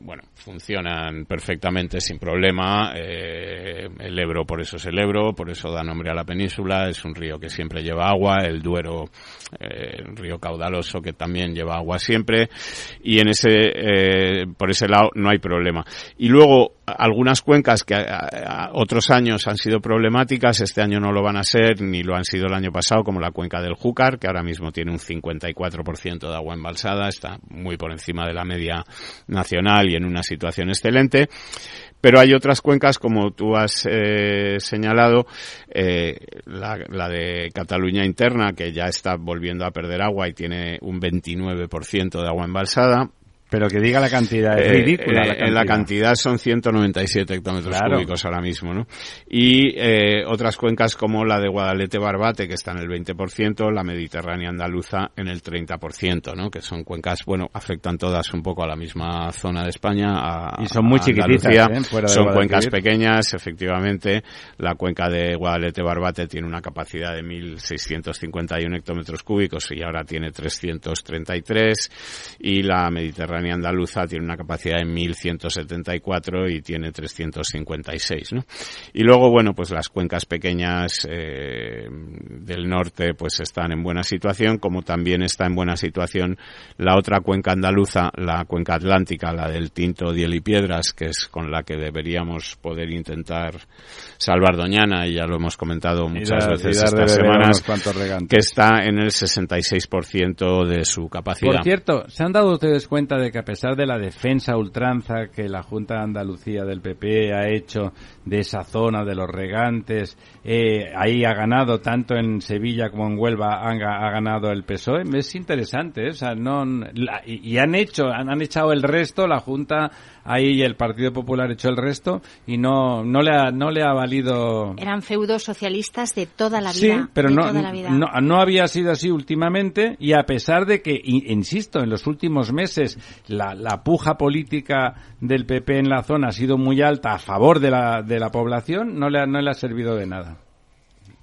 Speaker 3: bueno, funcionan perfectamente sin problema. Eh, el Ebro por eso es el Ebro, por eso da nombre a la península, es un río que siempre lleva agua, el Duero, eh, un río caudaloso que también lleva agua siempre, y en ese, eh, por ese lado no hay problema. Y luego, algunas cuencas que otros años han sido problemáticas, este año no lo van a ser, ni lo han sido el año pasado, como la cuenca del Júcar, que ahora mismo tiene un 54% de agua embalsada, está muy por encima de la media nacional y en una situación excelente. Pero hay otras cuencas, como tú has eh, señalado, eh, la, la, de Cataluña interna, que ya está volviendo a perder agua y tiene un 29% de agua embalsada.
Speaker 2: Pero que diga la cantidad, es eh, ridícula.
Speaker 3: la, cantidad. la cantidad son 197 hectómetros cúbicos ahora mismo, ¿no? Y eh, otras cuencas como la de Guadalete-Barbate, que está en el 20%, la Mediterránea andaluza en el 30%, ¿no? Que son cuencas, bueno, afectan todas un poco a la misma zona de España. A,
Speaker 2: y son muy chiquititas,
Speaker 3: ¿eh? Son cuencas pequeñas, efectivamente. La cuenca de Guadalete-Barbate tiene una capacidad de 1.651 hectómetros cúbicos y ahora tiene 333. Y la Mediterránea andaluza tiene una capacidad de 1.174 y tiene 356, ¿no? Y luego, bueno, pues las cuencas pequeñas eh, del norte pues están en buena situación, como también está en buena situación la otra cuenca andaluza, la cuenca atlántica, la del Tinto, Diel y Piedras, que es con la que deberíamos poder intentar salvar Doñana, y ya lo hemos comentado muchas veces estas semanas, que está en el 66% de su capacidad.
Speaker 2: Por cierto, ¿se han dado ustedes cuenta de que a pesar de la defensa ultranza que la Junta de Andalucía del PP ha hecho de esa zona de los regantes, eh, ahí ha ganado tanto en Sevilla como en Huelva ha, ganado el PSOE. Es interesante, ¿eh? o sea, no, y, han hecho, han, han, echado el resto, la Junta ahí el Partido Popular echó el resto y no, no, le, ha, no le ha valido.
Speaker 4: Eran feudos socialistas de toda la vida.
Speaker 2: Sí, pero no, no, no había sido así últimamente y a pesar de que, insisto, en los últimos meses la, la puja política del PP en la zona ha sido muy alta a favor de la, de la población, no le, no le ha servido de nada.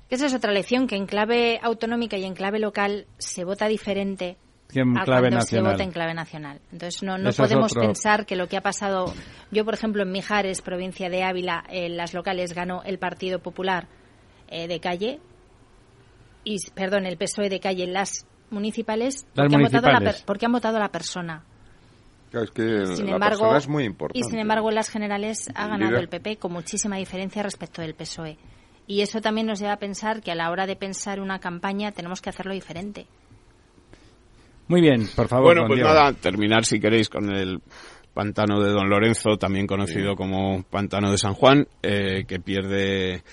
Speaker 4: Esa es otra lección, que en clave autonómica y en clave local se vota diferente
Speaker 2: en a clave cuando
Speaker 4: se vota en clave nacional. Entonces no, no podemos pensar que lo que ha pasado, yo por ejemplo en Mijares, provincia de Ávila, en las locales ganó el Partido Popular eh, de calle y perdón el PSOE de calle en las municipales, porque, Han votado la, porque han votado a la persona.
Speaker 5: es que sin embargo, es muy importante.
Speaker 4: Y sin embargo, en las generales ha ganado el PP con muchísima diferencia respecto del PSOE. Y eso también nos lleva a pensar que a la hora de pensar una campaña tenemos que hacerlo diferente.
Speaker 2: Muy bien, por favor.
Speaker 3: Bueno, pues nada, terminar si queréis con el pantano de Don Lorenzo, también conocido como pantano de San Juan, eh, que pierde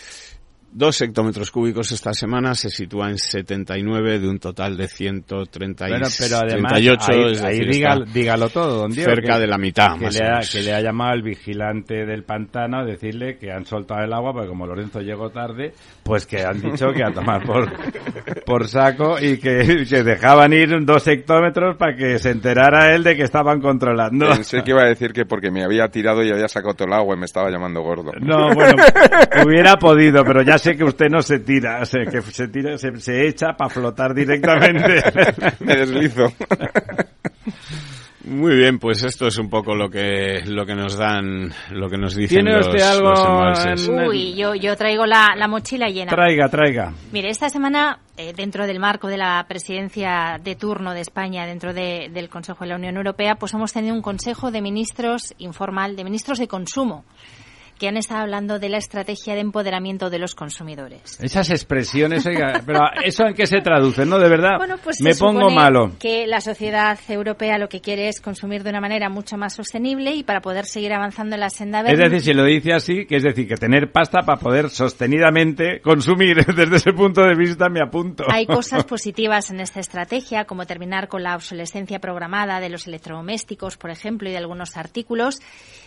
Speaker 3: Dos hectómetros cúbicos esta semana se sitúa en 79 de un total de 138. Bueno,
Speaker 2: pero además, ahí, dígalo todo, don Diego.
Speaker 3: Cerca de la mitad,
Speaker 2: que le, ha, que le ha llamado al vigilante del pantano a decirle que han soltado el agua, porque como Lorenzo llegó tarde, pues que han dicho que a tomar por, por saco y que, que dejaban ir dos hectómetros para que se enterara él de que estaban controlando.
Speaker 5: Pensé que iba a decir que porque me había tirado y había sacado todo el agua y me estaba llamando gordo.
Speaker 2: No, bueno, hubiera podido, pero ya sé que usted no se tira, o que se tira, se, echa para flotar directamente.
Speaker 5: Me deslizo.
Speaker 3: Muy bien, pues esto es un poco lo que lo que nos dan, lo que nos dicen
Speaker 2: ¿Tiene usted algo
Speaker 4: Uy, yo, yo traigo la, la, mochila llena.
Speaker 2: Traiga, traiga.
Speaker 4: Mire, esta semana, eh, dentro del marco de la presidencia de turno de España dentro de, del Consejo de la Unión Europea, pues hemos tenido un Consejo de Ministros informal, de Ministros de Consumo que han estado hablando de la estrategia de empoderamiento de los consumidores.
Speaker 2: Esas expresiones, oiga, pero ¿eso en qué se traduce? No, de verdad, bueno, pues me pongo malo.
Speaker 4: Que la sociedad europea lo que quiere es consumir de una manera mucho más sostenible y para poder seguir avanzando en la senda verde.
Speaker 2: Es decir, si lo dice así, que es decir, que tener pasta para poder sostenidamente consumir, desde ese punto de vista me apunto.
Speaker 4: Hay cosas positivas en esta estrategia, como terminar con la obsolescencia programada de los electrodomésticos, por ejemplo, y de algunos artículos,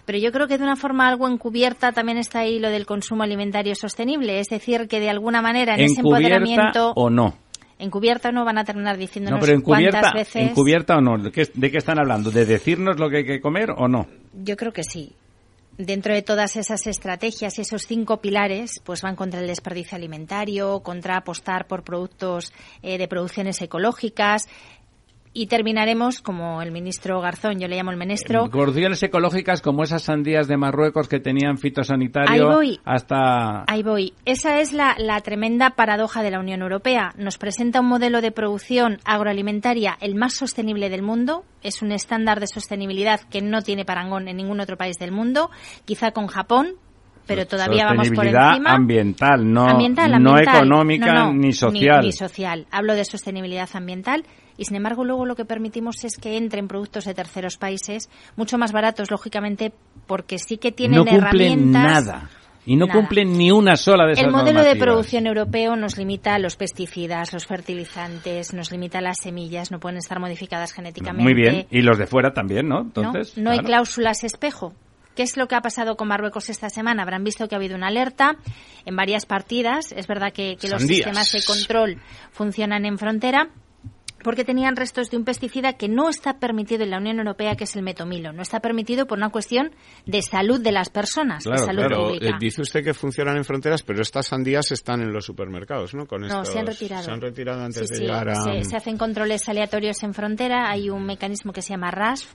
Speaker 4: pero yo creo que de una forma algo encubierta también está ahí lo del consumo alimentario sostenible, es decir, que de alguna manera en ese empoderamiento
Speaker 2: o no
Speaker 4: encubierta o no van a terminar diciéndonos no, pero cuántas veces
Speaker 2: encubierta o no ¿De qué, ¿de qué están hablando? ¿de decirnos lo que hay que comer o no?
Speaker 4: yo creo que sí dentro de todas esas estrategias y esos cinco pilares, pues van contra el desperdicio alimentario, contra apostar por productos eh, de producciones ecológicas, y terminaremos como el ministro Garzón, yo le llamo el menestro.
Speaker 2: Producciones ecológicas como esas sandías de Marruecos que tenían fitosanitario
Speaker 4: Ahí voy.
Speaker 2: hasta...
Speaker 4: Ahí voy. Esa es la, la tremenda paradoja de la Unión Europea. Nos presenta un modelo de producción agroalimentaria el más sostenible del mundo. Es un estándar de sostenibilidad que no tiene parangón en ningún otro país del mundo. Quizá con Japón, pero todavía vamos por encima.
Speaker 2: ambiental, no, no económica ni social.
Speaker 4: ni, social. Hablo de sostenibilidad ambiental y sin embargo luego lo que permitimos es que entren productos de terceros países mucho más baratos, lógicamente, porque sí que tienen
Speaker 2: no herramientas. nada. Y no cumplen ni una sola de esas
Speaker 4: El modelo de producción europeo nos limita los pesticidas, los fertilizantes, nos limita las semillas, no pueden estar modificadas genéticamente.
Speaker 2: Muy bien, y los de fuera también, ¿no?
Speaker 4: Entonces, no, hay cláusulas espejo. ¿Qué es lo que ha pasado con Marruecos esta semana? Habrán visto que ha habido una alerta en varias partidas. Es verdad que los sistemas de control funcionan en frontera, porque tenían restos de un pesticida que no está permitido en la Unión Europea, que es el metomilo. No está permitido por una cuestión de salud de las personas, de salud
Speaker 3: eh, dice usted que funcionan en fronteras, pero estas sandías están en los supermercados, ¿no? Con
Speaker 4: no, se han retirado.
Speaker 3: Se han retirado antes de llegar a...
Speaker 4: Se, se, hacen controles aleatorios en frontera. Hay un mecanismo que se llama RASF,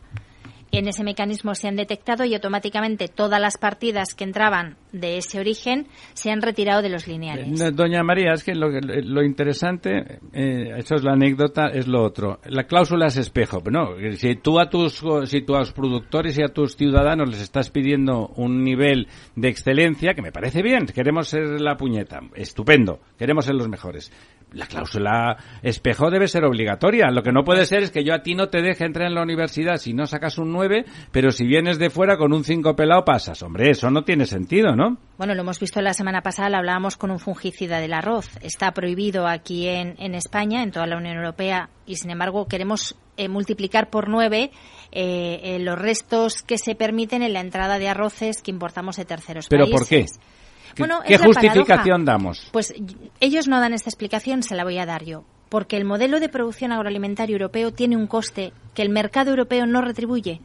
Speaker 4: en ese mecanismo se han detectado y automáticamente todas las partidas que entraban de ese origen se han retirado de los lineales.
Speaker 2: Eh, doña María, es que lo, interesante, eh, eso es la anécdota, es lo otro. La cláusula es espejo. No, si tú a tus, si tú a los productores y a tus ciudadanos les estás pidiendo un nivel de excelencia, que me parece bien, queremos ser la puñeta, estupendo, queremos ser los mejores la cláusula espejo debe ser obligatoria. Lo que no puede ser es que yo a ti no te deje entrar en la universidad si no sacas un 9, pero si vienes de fuera con un 5 pelado pasas. Hombre, eso no tiene sentido, ¿no?
Speaker 4: Bueno, lo hemos visto la semana pasada, lo hablábamos con un fungicida del arroz. Está prohibido aquí en, en España, en toda la Unión Europea, y sin embargo queremos eh, multiplicar por 9 eh, eh, los restos que se permiten en la entrada de arroces que importamos de terceros
Speaker 2: países.
Speaker 4: ¿Pero
Speaker 2: por qué? ¿Qué justificación damos?
Speaker 4: Pues ellos no dan esta explicación, se la voy a dar yo. Porque el modelo de producción agroalimentario europeo tiene un coste que el mercado europeo no retribuye.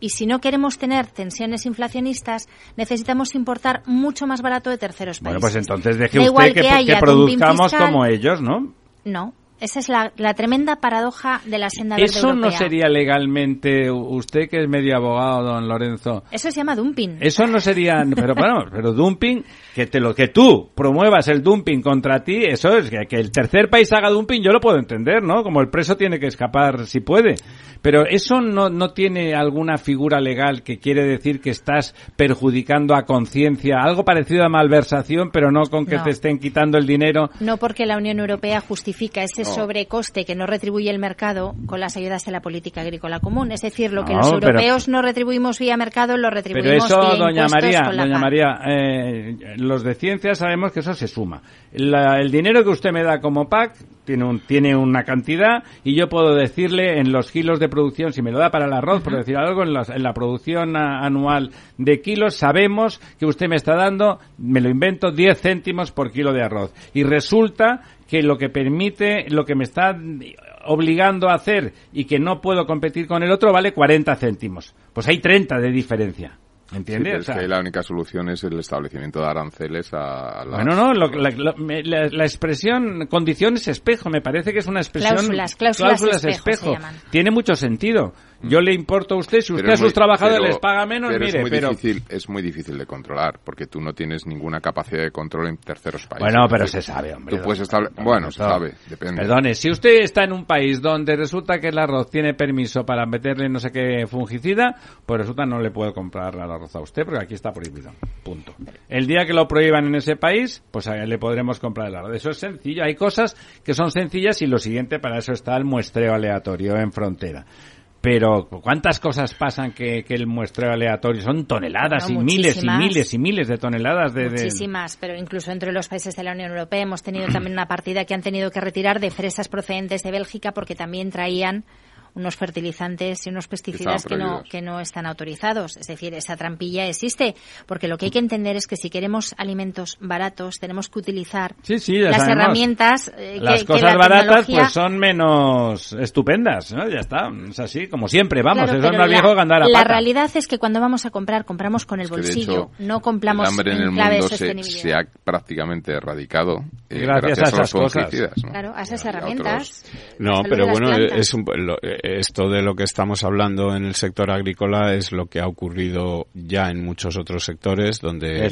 Speaker 4: Y si no queremos tener tensiones inflacionistas, necesitamos importar mucho más barato de terceros países.
Speaker 2: Bueno, pues entonces deje usted que, produzcamos como ellos, ¿no?
Speaker 4: No, esa es la, tremenda paradoja de la senda verde
Speaker 2: Eso no sería legalmente, usted que es medio abogado, don Lorenzo.
Speaker 4: Eso se llama dumping.
Speaker 2: Eso no sería, pero bueno, pero dumping, que te lo que tú promuevas el dumping contra ti, eso es que, que el tercer país haga dumping, yo lo puedo entender, ¿no? Como el preso tiene que escapar si puede. Pero eso no, no tiene alguna figura legal que quiere decir que estás perjudicando a conciencia, algo parecido a malversación, pero no con que te estén quitando el dinero.
Speaker 4: No porque la Unión Europea justifica ese sobrecoste que no retribuye el mercado con las ayudas de la política agrícola común. Es decir, lo que los europeos no retribuimos vía mercado lo retribuimos
Speaker 2: pero
Speaker 4: eso,
Speaker 2: doña María, doña María, eh, los de ciencia sabemos que eso se suma. el dinero que usted me da como PAC tiene, un, tiene una cantidad y yo puedo decirle en los kilos de producción, si me lo da para el arroz, por decir algo, en, en la producción anual de kilos, sabemos que usted me está dando, me lo invento, 10 céntimos por kilo de arroz. Y resulta que lo que permite, lo que me está obligando a hacer y que no puedo competir con el otro vale 40 céntimos. Pues hay 30 de diferencia. ¿Entiendes?
Speaker 5: es que la única solución es el establecimiento de aranceles a,
Speaker 2: las... Bueno, no, la, expresión condiciones espejo, me parece que es una expresión...
Speaker 4: Cláusulas, cláusulas, espejo.
Speaker 2: Tiene mucho sentido. Yo le importo a usted, si usted a sus trabajadores les paga menos,
Speaker 5: pero
Speaker 2: mire,
Speaker 5: es muy
Speaker 2: pero...
Speaker 5: Difícil, es muy difícil de controlar, porque tú no tienes ninguna capacidad de control en terceros países.
Speaker 2: Bueno, pero se sabe, hombre.
Speaker 5: Tú puedes bueno, se sabe, depende.
Speaker 2: Perdone, si usted está en un país donde resulta que el arroz tiene permiso para meterle no sé qué fungicida, pues resulta no le puedo comprar el arroz a usted, porque aquí está prohibido. Punto. El día que lo prohíban en ese país, pues a él le podremos comprar el arroz. Eso es sencillo. Hay cosas que son sencillas y lo siguiente, para eso está el muestreo aleatorio en frontera. Pero ¿cuántas cosas pasan que, el muestreo aleatorio? Son toneladas y miles y miles y miles de toneladas de,
Speaker 4: Muchísimas, pero incluso entre los países de la Unión Europea hemos tenido también una partida que han tenido que retirar de fresas procedentes de Bélgica porque también traían unos fertilizantes y unos pesticidas que no, que no están autorizados. Es decir, esa trampilla existe, porque lo que hay que entender es que si queremos alimentos baratos, tenemos que utilizar las herramientas
Speaker 2: eh, las cosas baratas pues son menos estupendas, ¿no? Ya está, es así, como siempre, vamos, eso es más viejo que andar a
Speaker 4: La realidad es que cuando vamos a comprar, compramos con el bolsillo, no compramos
Speaker 5: el hambre en, el mundo se, ha prácticamente erradicado eh, gracias, a, esas cosas.
Speaker 4: Claro, a esas herramientas.
Speaker 3: No, pero bueno, es un, esto de lo que estamos hablando en el sector agrícola es lo que ha ocurrido ya en muchos otros sectores donde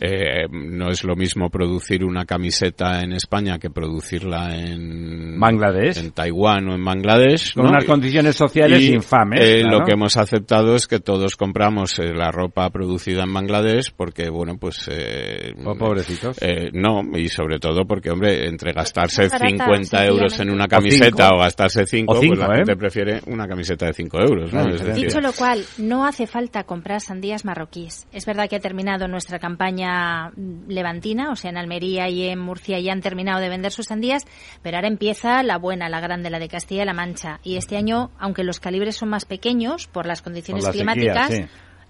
Speaker 3: eh, no es lo mismo producir una camiseta en España que producirla en
Speaker 2: Bangladesh,
Speaker 3: en Taiwán o en Bangladesh,
Speaker 2: con unas condiciones sociales infames.
Speaker 3: Eh, lo que hemos aceptado es que todos compramos eh, la ropa producida en Bangladesh porque bueno pues
Speaker 2: oh, pobrecitos.
Speaker 3: no y sobre todo porque hombre entre gastarse 50 euros en una camiseta o, gastarse 5 pues la gente prefiere una camiseta de 5 euros.
Speaker 4: Dicho lo cual, no hace falta comprar sandías marroquíes. Es verdad que ha terminado nuestra campaña levantina, o sea, en Almería y en Murcia ya han terminado de vender sus sandías, pero ahora empieza la buena, la grande, la de Castilla-La Mancha. Y este año, aunque los calibres son más pequeños por las condiciones climáticas,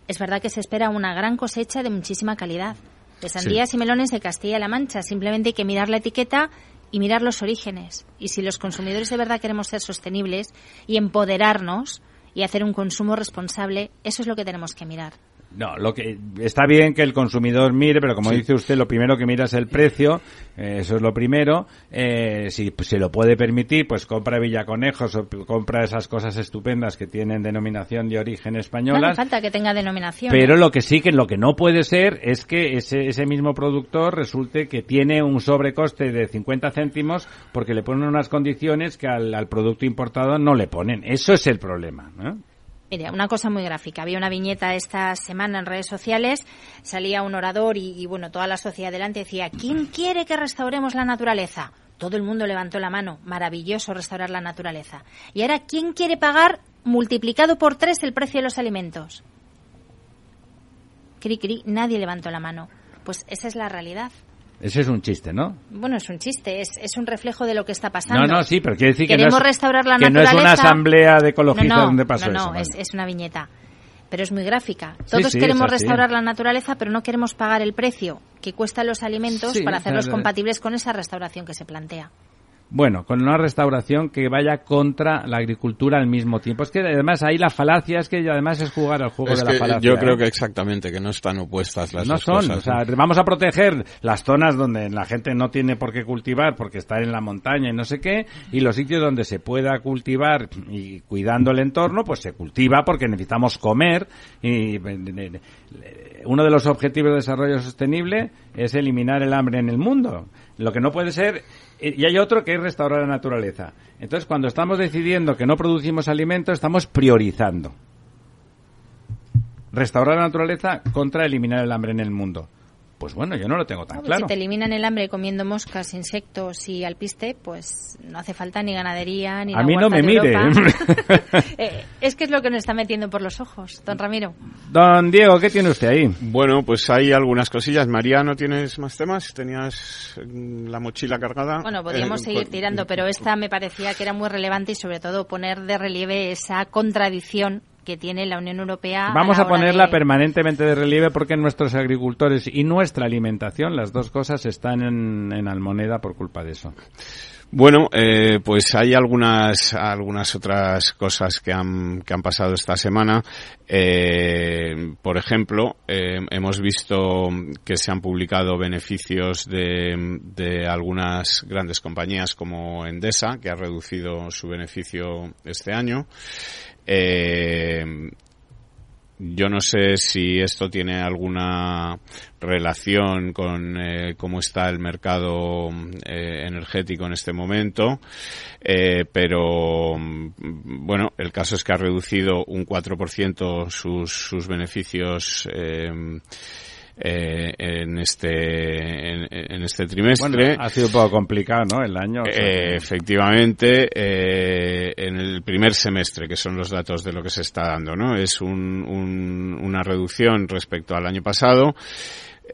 Speaker 4: es verdad que se espera una gran cosecha de muchísima calidad de sandías y melones de Castilla-La Mancha. Simplemente hay que mirar la etiqueta y mirar los orígenes. Y si los consumidores de verdad queremos ser sostenibles y empoderarnos y hacer un consumo responsable, eso es lo que tenemos que mirar.
Speaker 2: No, lo que está bien que el consumidor mire, pero como dice usted, lo primero que mira es el precio, eh, eso es lo primero. Eh, si se lo puede permitir, pues compra Villaconejos o compra esas cosas estupendas que tienen denominación de origen española. No
Speaker 4: hace falta que tenga denominación.
Speaker 2: Pero lo que sí que lo que no puede ser es que ese, ese mismo productor resulte que tiene un sobrecoste de 50 céntimos porque le ponen unas condiciones que al, al producto importado no le ponen. Eso es el problema. ¿no?
Speaker 4: Mire, una cosa muy gráfica. Había una viñeta esta semana en redes sociales, salía un orador y, bueno, toda la sociedad delante decía, ¿quién quiere que restauremos la naturaleza? Todo el mundo levantó la mano. Maravilloso restaurar la naturaleza. Y ahora, ¿quién quiere pagar multiplicado por tres el precio de los alimentos? Cri, cri, nadie levantó la mano. Pues esa es la realidad.
Speaker 2: Ese es un chiste, ¿no?
Speaker 4: Bueno, es un chiste, es, es un reflejo de lo que está pasando.
Speaker 2: No, no, sí, pero quiere decir
Speaker 4: que no es,
Speaker 2: restaurar
Speaker 4: la
Speaker 2: que no es una asamblea de ecologistas donde pasó
Speaker 4: no,
Speaker 2: no,
Speaker 4: No, es, es, una viñeta. Pero es muy gráfica. Todos queremos restaurar la naturaleza, pero no queremos pagar el precio que cuestan los alimentos para hacerlos compatibles con esa restauración que se plantea.
Speaker 2: Bueno, con una restauración que vaya contra la agricultura al mismo tiempo. Es que además ahí la falacia es que además es jugar al juego de la falacia.
Speaker 3: Yo creo ¿eh? que exactamente, que no están opuestas las
Speaker 2: no
Speaker 3: dos
Speaker 2: son,
Speaker 3: cosas.
Speaker 2: O sea, vamos a proteger las zonas donde la gente no tiene por qué cultivar porque está en la montaña y no sé qué, y los sitios donde se pueda cultivar y cuidando el entorno, pues se cultiva porque necesitamos comer y uno de los objetivos de desarrollo sostenible es eliminar el hambre en el mundo. Lo que no puede ser y hay otro que es restaurar la naturaleza. Entonces, cuando estamos decidiendo que no producimos alimentos, estamos priorizando. Restaurar la naturaleza contra eliminar el hambre en el mundo. Pues bueno, yo no lo tengo tan claro.
Speaker 4: Si te eliminan el hambre comiendo moscas, insectos y alpiste, pues no hace falta ni ganadería ni.
Speaker 2: A mí no me mire.
Speaker 4: Eh, es que es lo que nos está metiendo por los ojos, don Ramiro.
Speaker 2: Don Diego, ¿qué tiene usted ahí?
Speaker 3: Bueno, pues hay algunas cosillas. María, ¿no tienes más temas? ¿Tenías la mochila cargada?
Speaker 4: Bueno, podríamos eh, seguir tirando, pero esta me parecía que era muy relevante y sobre todo poner de relieve esa contradicción que tiene la Unión Europea.
Speaker 2: Vamos a, ponerla permanentemente de relieve porque nuestros agricultores y nuestra alimentación, las dos cosas, están en, en almoneda por culpa de eso.
Speaker 3: Bueno, eh, pues hay algunas algunas otras cosas que han que han pasado esta semana. Eh, por ejemplo, eh, hemos visto que se han publicado beneficios de, de algunas grandes compañías como Endesa, que ha reducido su beneficio este año. Eh, yo no sé si esto tiene alguna relación con eh, cómo está el mercado eh, energético en este momento, eh, pero mm, bueno, el caso es que ha reducido un 4% sus, sus beneficios eh, en este en, este trimestre.
Speaker 2: ha sido un poco complicado, ¿no? El año.
Speaker 3: Eh, efectivamente, eh, en el primer semestre, que son los datos de lo que se está dando, ¿no? Es un, una reducción respecto al año pasado.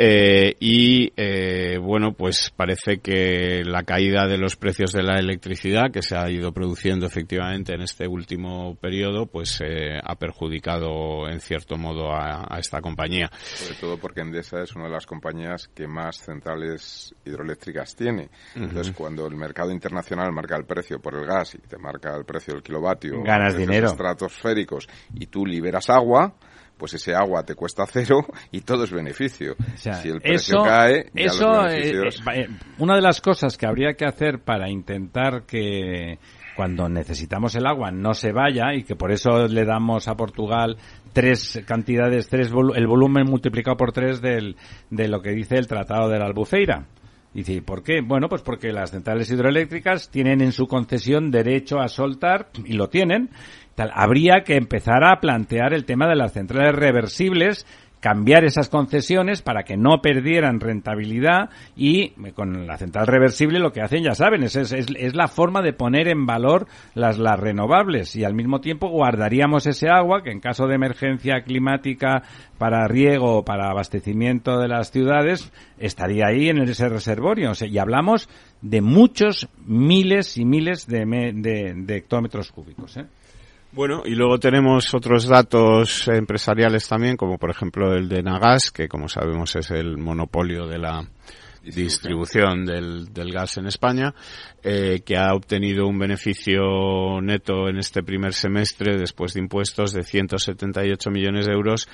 Speaker 3: Eh, y eh, bueno, pues parece que la caída de los precios de la electricidad que se ha ido produciendo efectivamente en este último periodo, pues eh, ha perjudicado en cierto modo a, esta compañía.
Speaker 5: Sobre todo porque Endesa es una de las compañías que más centrales hidroeléctricas tiene. Entonces, cuando el mercado internacional marca el precio por el gas y te marca el precio del kilovatio,
Speaker 2: ganas dinero,
Speaker 5: estratosféricos y tú liberas agua pues ese agua te cuesta cero y todo es beneficio. si el precio cae, eso, eh, eh,
Speaker 2: eh, una de las cosas que habría que hacer para intentar que cuando necesitamos el agua no se vaya y que por eso le damos a Portugal tres cantidades, tres el volumen multiplicado por tres del, de lo que dice el Tratado de la Albufeira. Dice, ¿por qué? Bueno, pues porque las centrales hidroeléctricas tienen en su concesión derecho a soltar, y lo tienen, Habría que empezar a plantear el tema de las centrales reversibles cambiar esas concesiones para que no perdieran rentabilidad y con la central reversible lo que hacen ya saben es, es, es, la forma de poner en valor las, las renovables y al mismo tiempo guardaríamos ese agua que en caso de emergencia climática para riego o para abastecimiento de las ciudades estaría ahí en ese reservorio y hablamos de muchos miles y miles de, de, de hectómetros cúbicos ¿eh?
Speaker 3: Bueno, y luego tenemos otros datos empresariales también, como por ejemplo el de Nagas, que como sabemos es el monopolio de la distribución. del, del gas en España, eh, que ha obtenido un beneficio neto en este primer semestre después de impuestos de 178 millones de euros,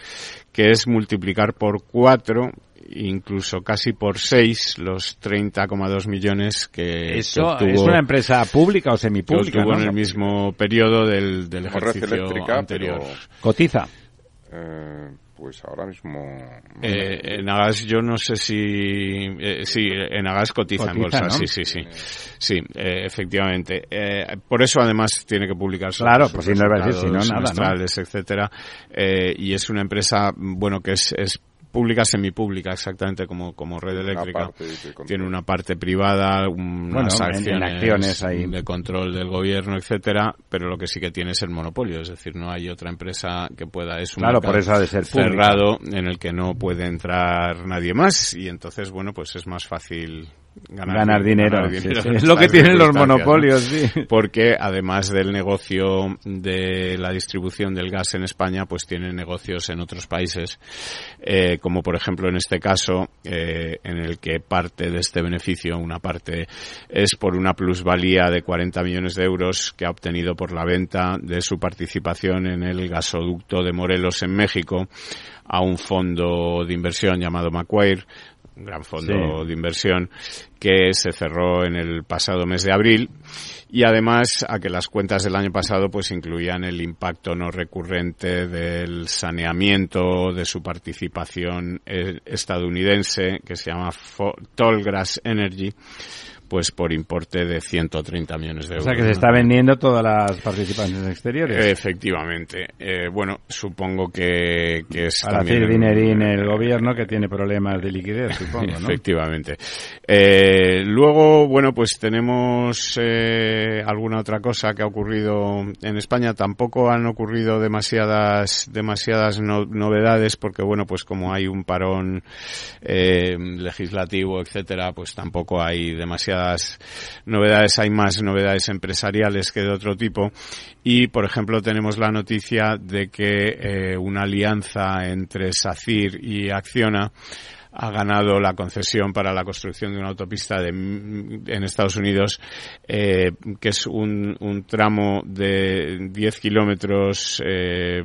Speaker 3: que es multiplicar por cuatro incluso casi por seis los 30,2 millones que,
Speaker 2: Eso es una empresa pública o semipública.
Speaker 3: Que en el mismo periodo del, del ejercicio anterior.
Speaker 2: Cotiza.
Speaker 5: Eh, pues ahora mismo.
Speaker 3: Eh, en Agas yo no sé si. Eh, sí, en Agas cotiza, en bolsa, sí, sí, sí. Sí, eh, efectivamente. Eh, por eso además tiene que publicarse.
Speaker 2: Claro, pues si no, si no nada.
Speaker 3: etcétera. Eh, y es una empresa, bueno, que es, es pública, semipública, exactamente como, como red eléctrica. Tiene una parte privada, unas acciones, de control del gobierno, etcétera, pero lo que sí que tiene es el monopolio, es decir, no hay otra empresa que pueda, es un
Speaker 2: claro, por eso ha de ser
Speaker 3: cerrado en el que no puede entrar nadie más y entonces, bueno, pues es más fácil
Speaker 2: ganar, dinero. Es lo que tienen los monopolios, sí.
Speaker 3: Porque además del negocio de la distribución del gas en España, pues tienen negocios en otros países, eh, como por ejemplo en este caso, eh, en el que parte de este beneficio, una parte es por una plusvalía de 40 millones de euros que ha obtenido por la venta de su participación en el gasoducto de Morelos en México a un fondo de inversión llamado Macquarie un gran fondo de inversión que se cerró en el pasado mes de abril. Y además a que las cuentas del año pasado pues incluían el impacto no recurrente del saneamiento de su participación eh, estadounidense que se llama Tollgrass Energy pues por importe de 130 millones de euros.
Speaker 2: O sea que se está vendiendo todas las participaciones exteriores.
Speaker 3: Efectivamente. Eh, bueno, supongo que, que es
Speaker 2: Para también... dinerín el gobierno que tiene problemas de liquidez, supongo, ¿no?
Speaker 3: Efectivamente. Eh, luego, bueno, pues tenemos eh, alguna otra cosa que ha ocurrido en España. Tampoco han ocurrido demasiadas, demasiadas novedades porque, bueno, pues como hay un parón eh, legislativo, etcétera, pues tampoco hay demasiadas novedades. Hay más novedades empresariales que de otro tipo. Y, por ejemplo, tenemos la noticia de que eh, una alianza entre SACIR y Acciona ha ganado la concesión para la construcción de una autopista de, en Estados Unidos, eh, que es un, un, tramo de 10 kilómetros, eh,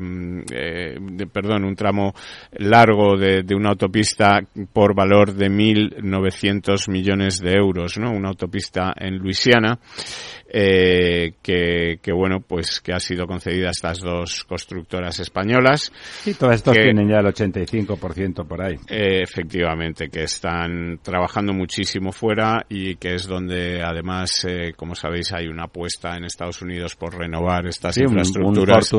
Speaker 3: eh, perdón, un tramo largo de, de, una autopista por valor de 1.900 millones de euros, ¿no? Una autopista en Luisiana eh, que, que, bueno, pues que ha sido concedida a estas dos constructoras españolas.
Speaker 2: Y todas estas tienen ya el 85% por ahí.
Speaker 3: Eh, efectivamente, que están trabajando muchísimo fuera y que es donde además, eh, como sabéis, hay una apuesta en Estados Unidos por renovar estas infraestructuras.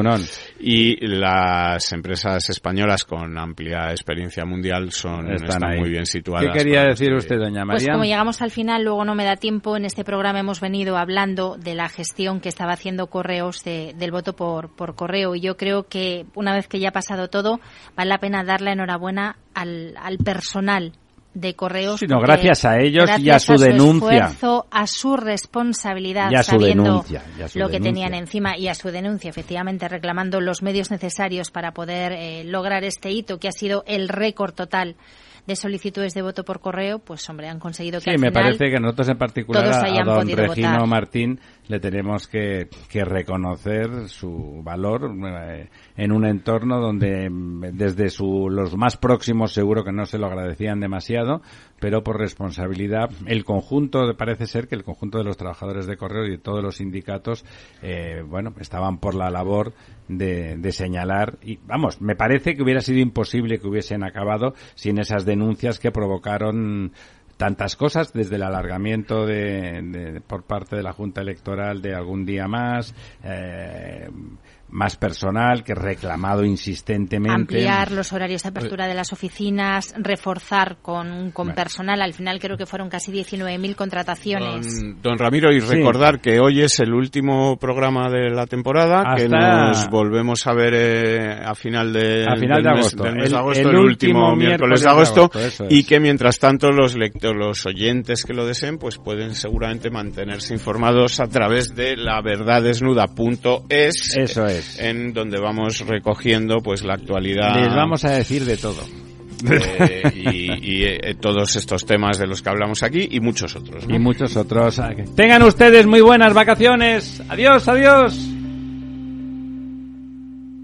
Speaker 3: y las empresas españolas con amplia experiencia mundial son están, muy bien situadas.
Speaker 2: ¿Qué quería decir usted, doña María?
Speaker 4: Pues como llegamos al final, luego no me da tiempo, en este programa hemos venido hablando de la gestión que estaba haciendo Correos del voto por, por correo. Y yo creo que una vez que ya ha pasado todo, vale la pena dar la enhorabuena al, al personal de correos.
Speaker 2: Sino gracias a ellos y a su, denuncia.
Speaker 4: Esfuerzo, a su responsabilidad, sabiendo lo que tenían encima y a su denuncia, efectivamente, reclamando los medios necesarios para poder eh, lograr este hito que ha sido el récord total de solicitudes de voto por correo, pues hombre, han conseguido que
Speaker 2: sí, me parece que nosotros en particular a, don Regino Martín le tenemos que, que, reconocer su valor eh, en un entorno donde mm, desde su, los más próximos seguro que no se lo agradecían demasiado, pero por responsabilidad el conjunto, parece ser que el conjunto de los trabajadores de correo y de todos los sindicatos, eh, bueno, estaban por la labor de, de señalar y vamos, me parece que hubiera sido imposible que hubiesen acabado sin esas denuncias que provocaron tantas cosas, desde el alargamiento de, por parte de la Junta Electoral de algún día más, eh, más personal que reclamado insistentemente.
Speaker 4: Ampliar los horarios de apertura de las oficinas, reforzar con, con personal. Al final creo que fueron casi 19.000 contrataciones.
Speaker 3: Don, Ramiro, y recordar que hoy es el último programa de la temporada, que nos volvemos a ver eh, a final de,
Speaker 2: a final de agosto.
Speaker 3: el, último miércoles de agosto, y que mientras tanto los lectores, los oyentes que lo deseen, pues pueden seguramente mantenerse informados a través de la verdadesnuda.es.
Speaker 2: Eso es
Speaker 3: en donde vamos recogiendo pues la actualidad.
Speaker 2: Les vamos a decir de todo.
Speaker 3: Eh, y, eh, todos estos temas de los que hablamos aquí y muchos otros.
Speaker 2: Y muchos otros. Tengan ustedes muy buenas vacaciones. Adiós, adiós.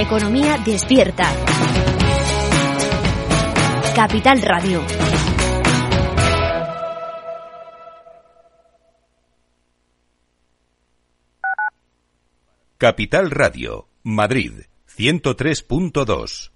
Speaker 6: Economía despierta. Capital Radio.
Speaker 1: Capital Radio, Madrid, 103.2.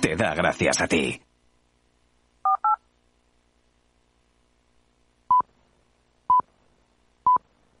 Speaker 7: te da gracias a ti.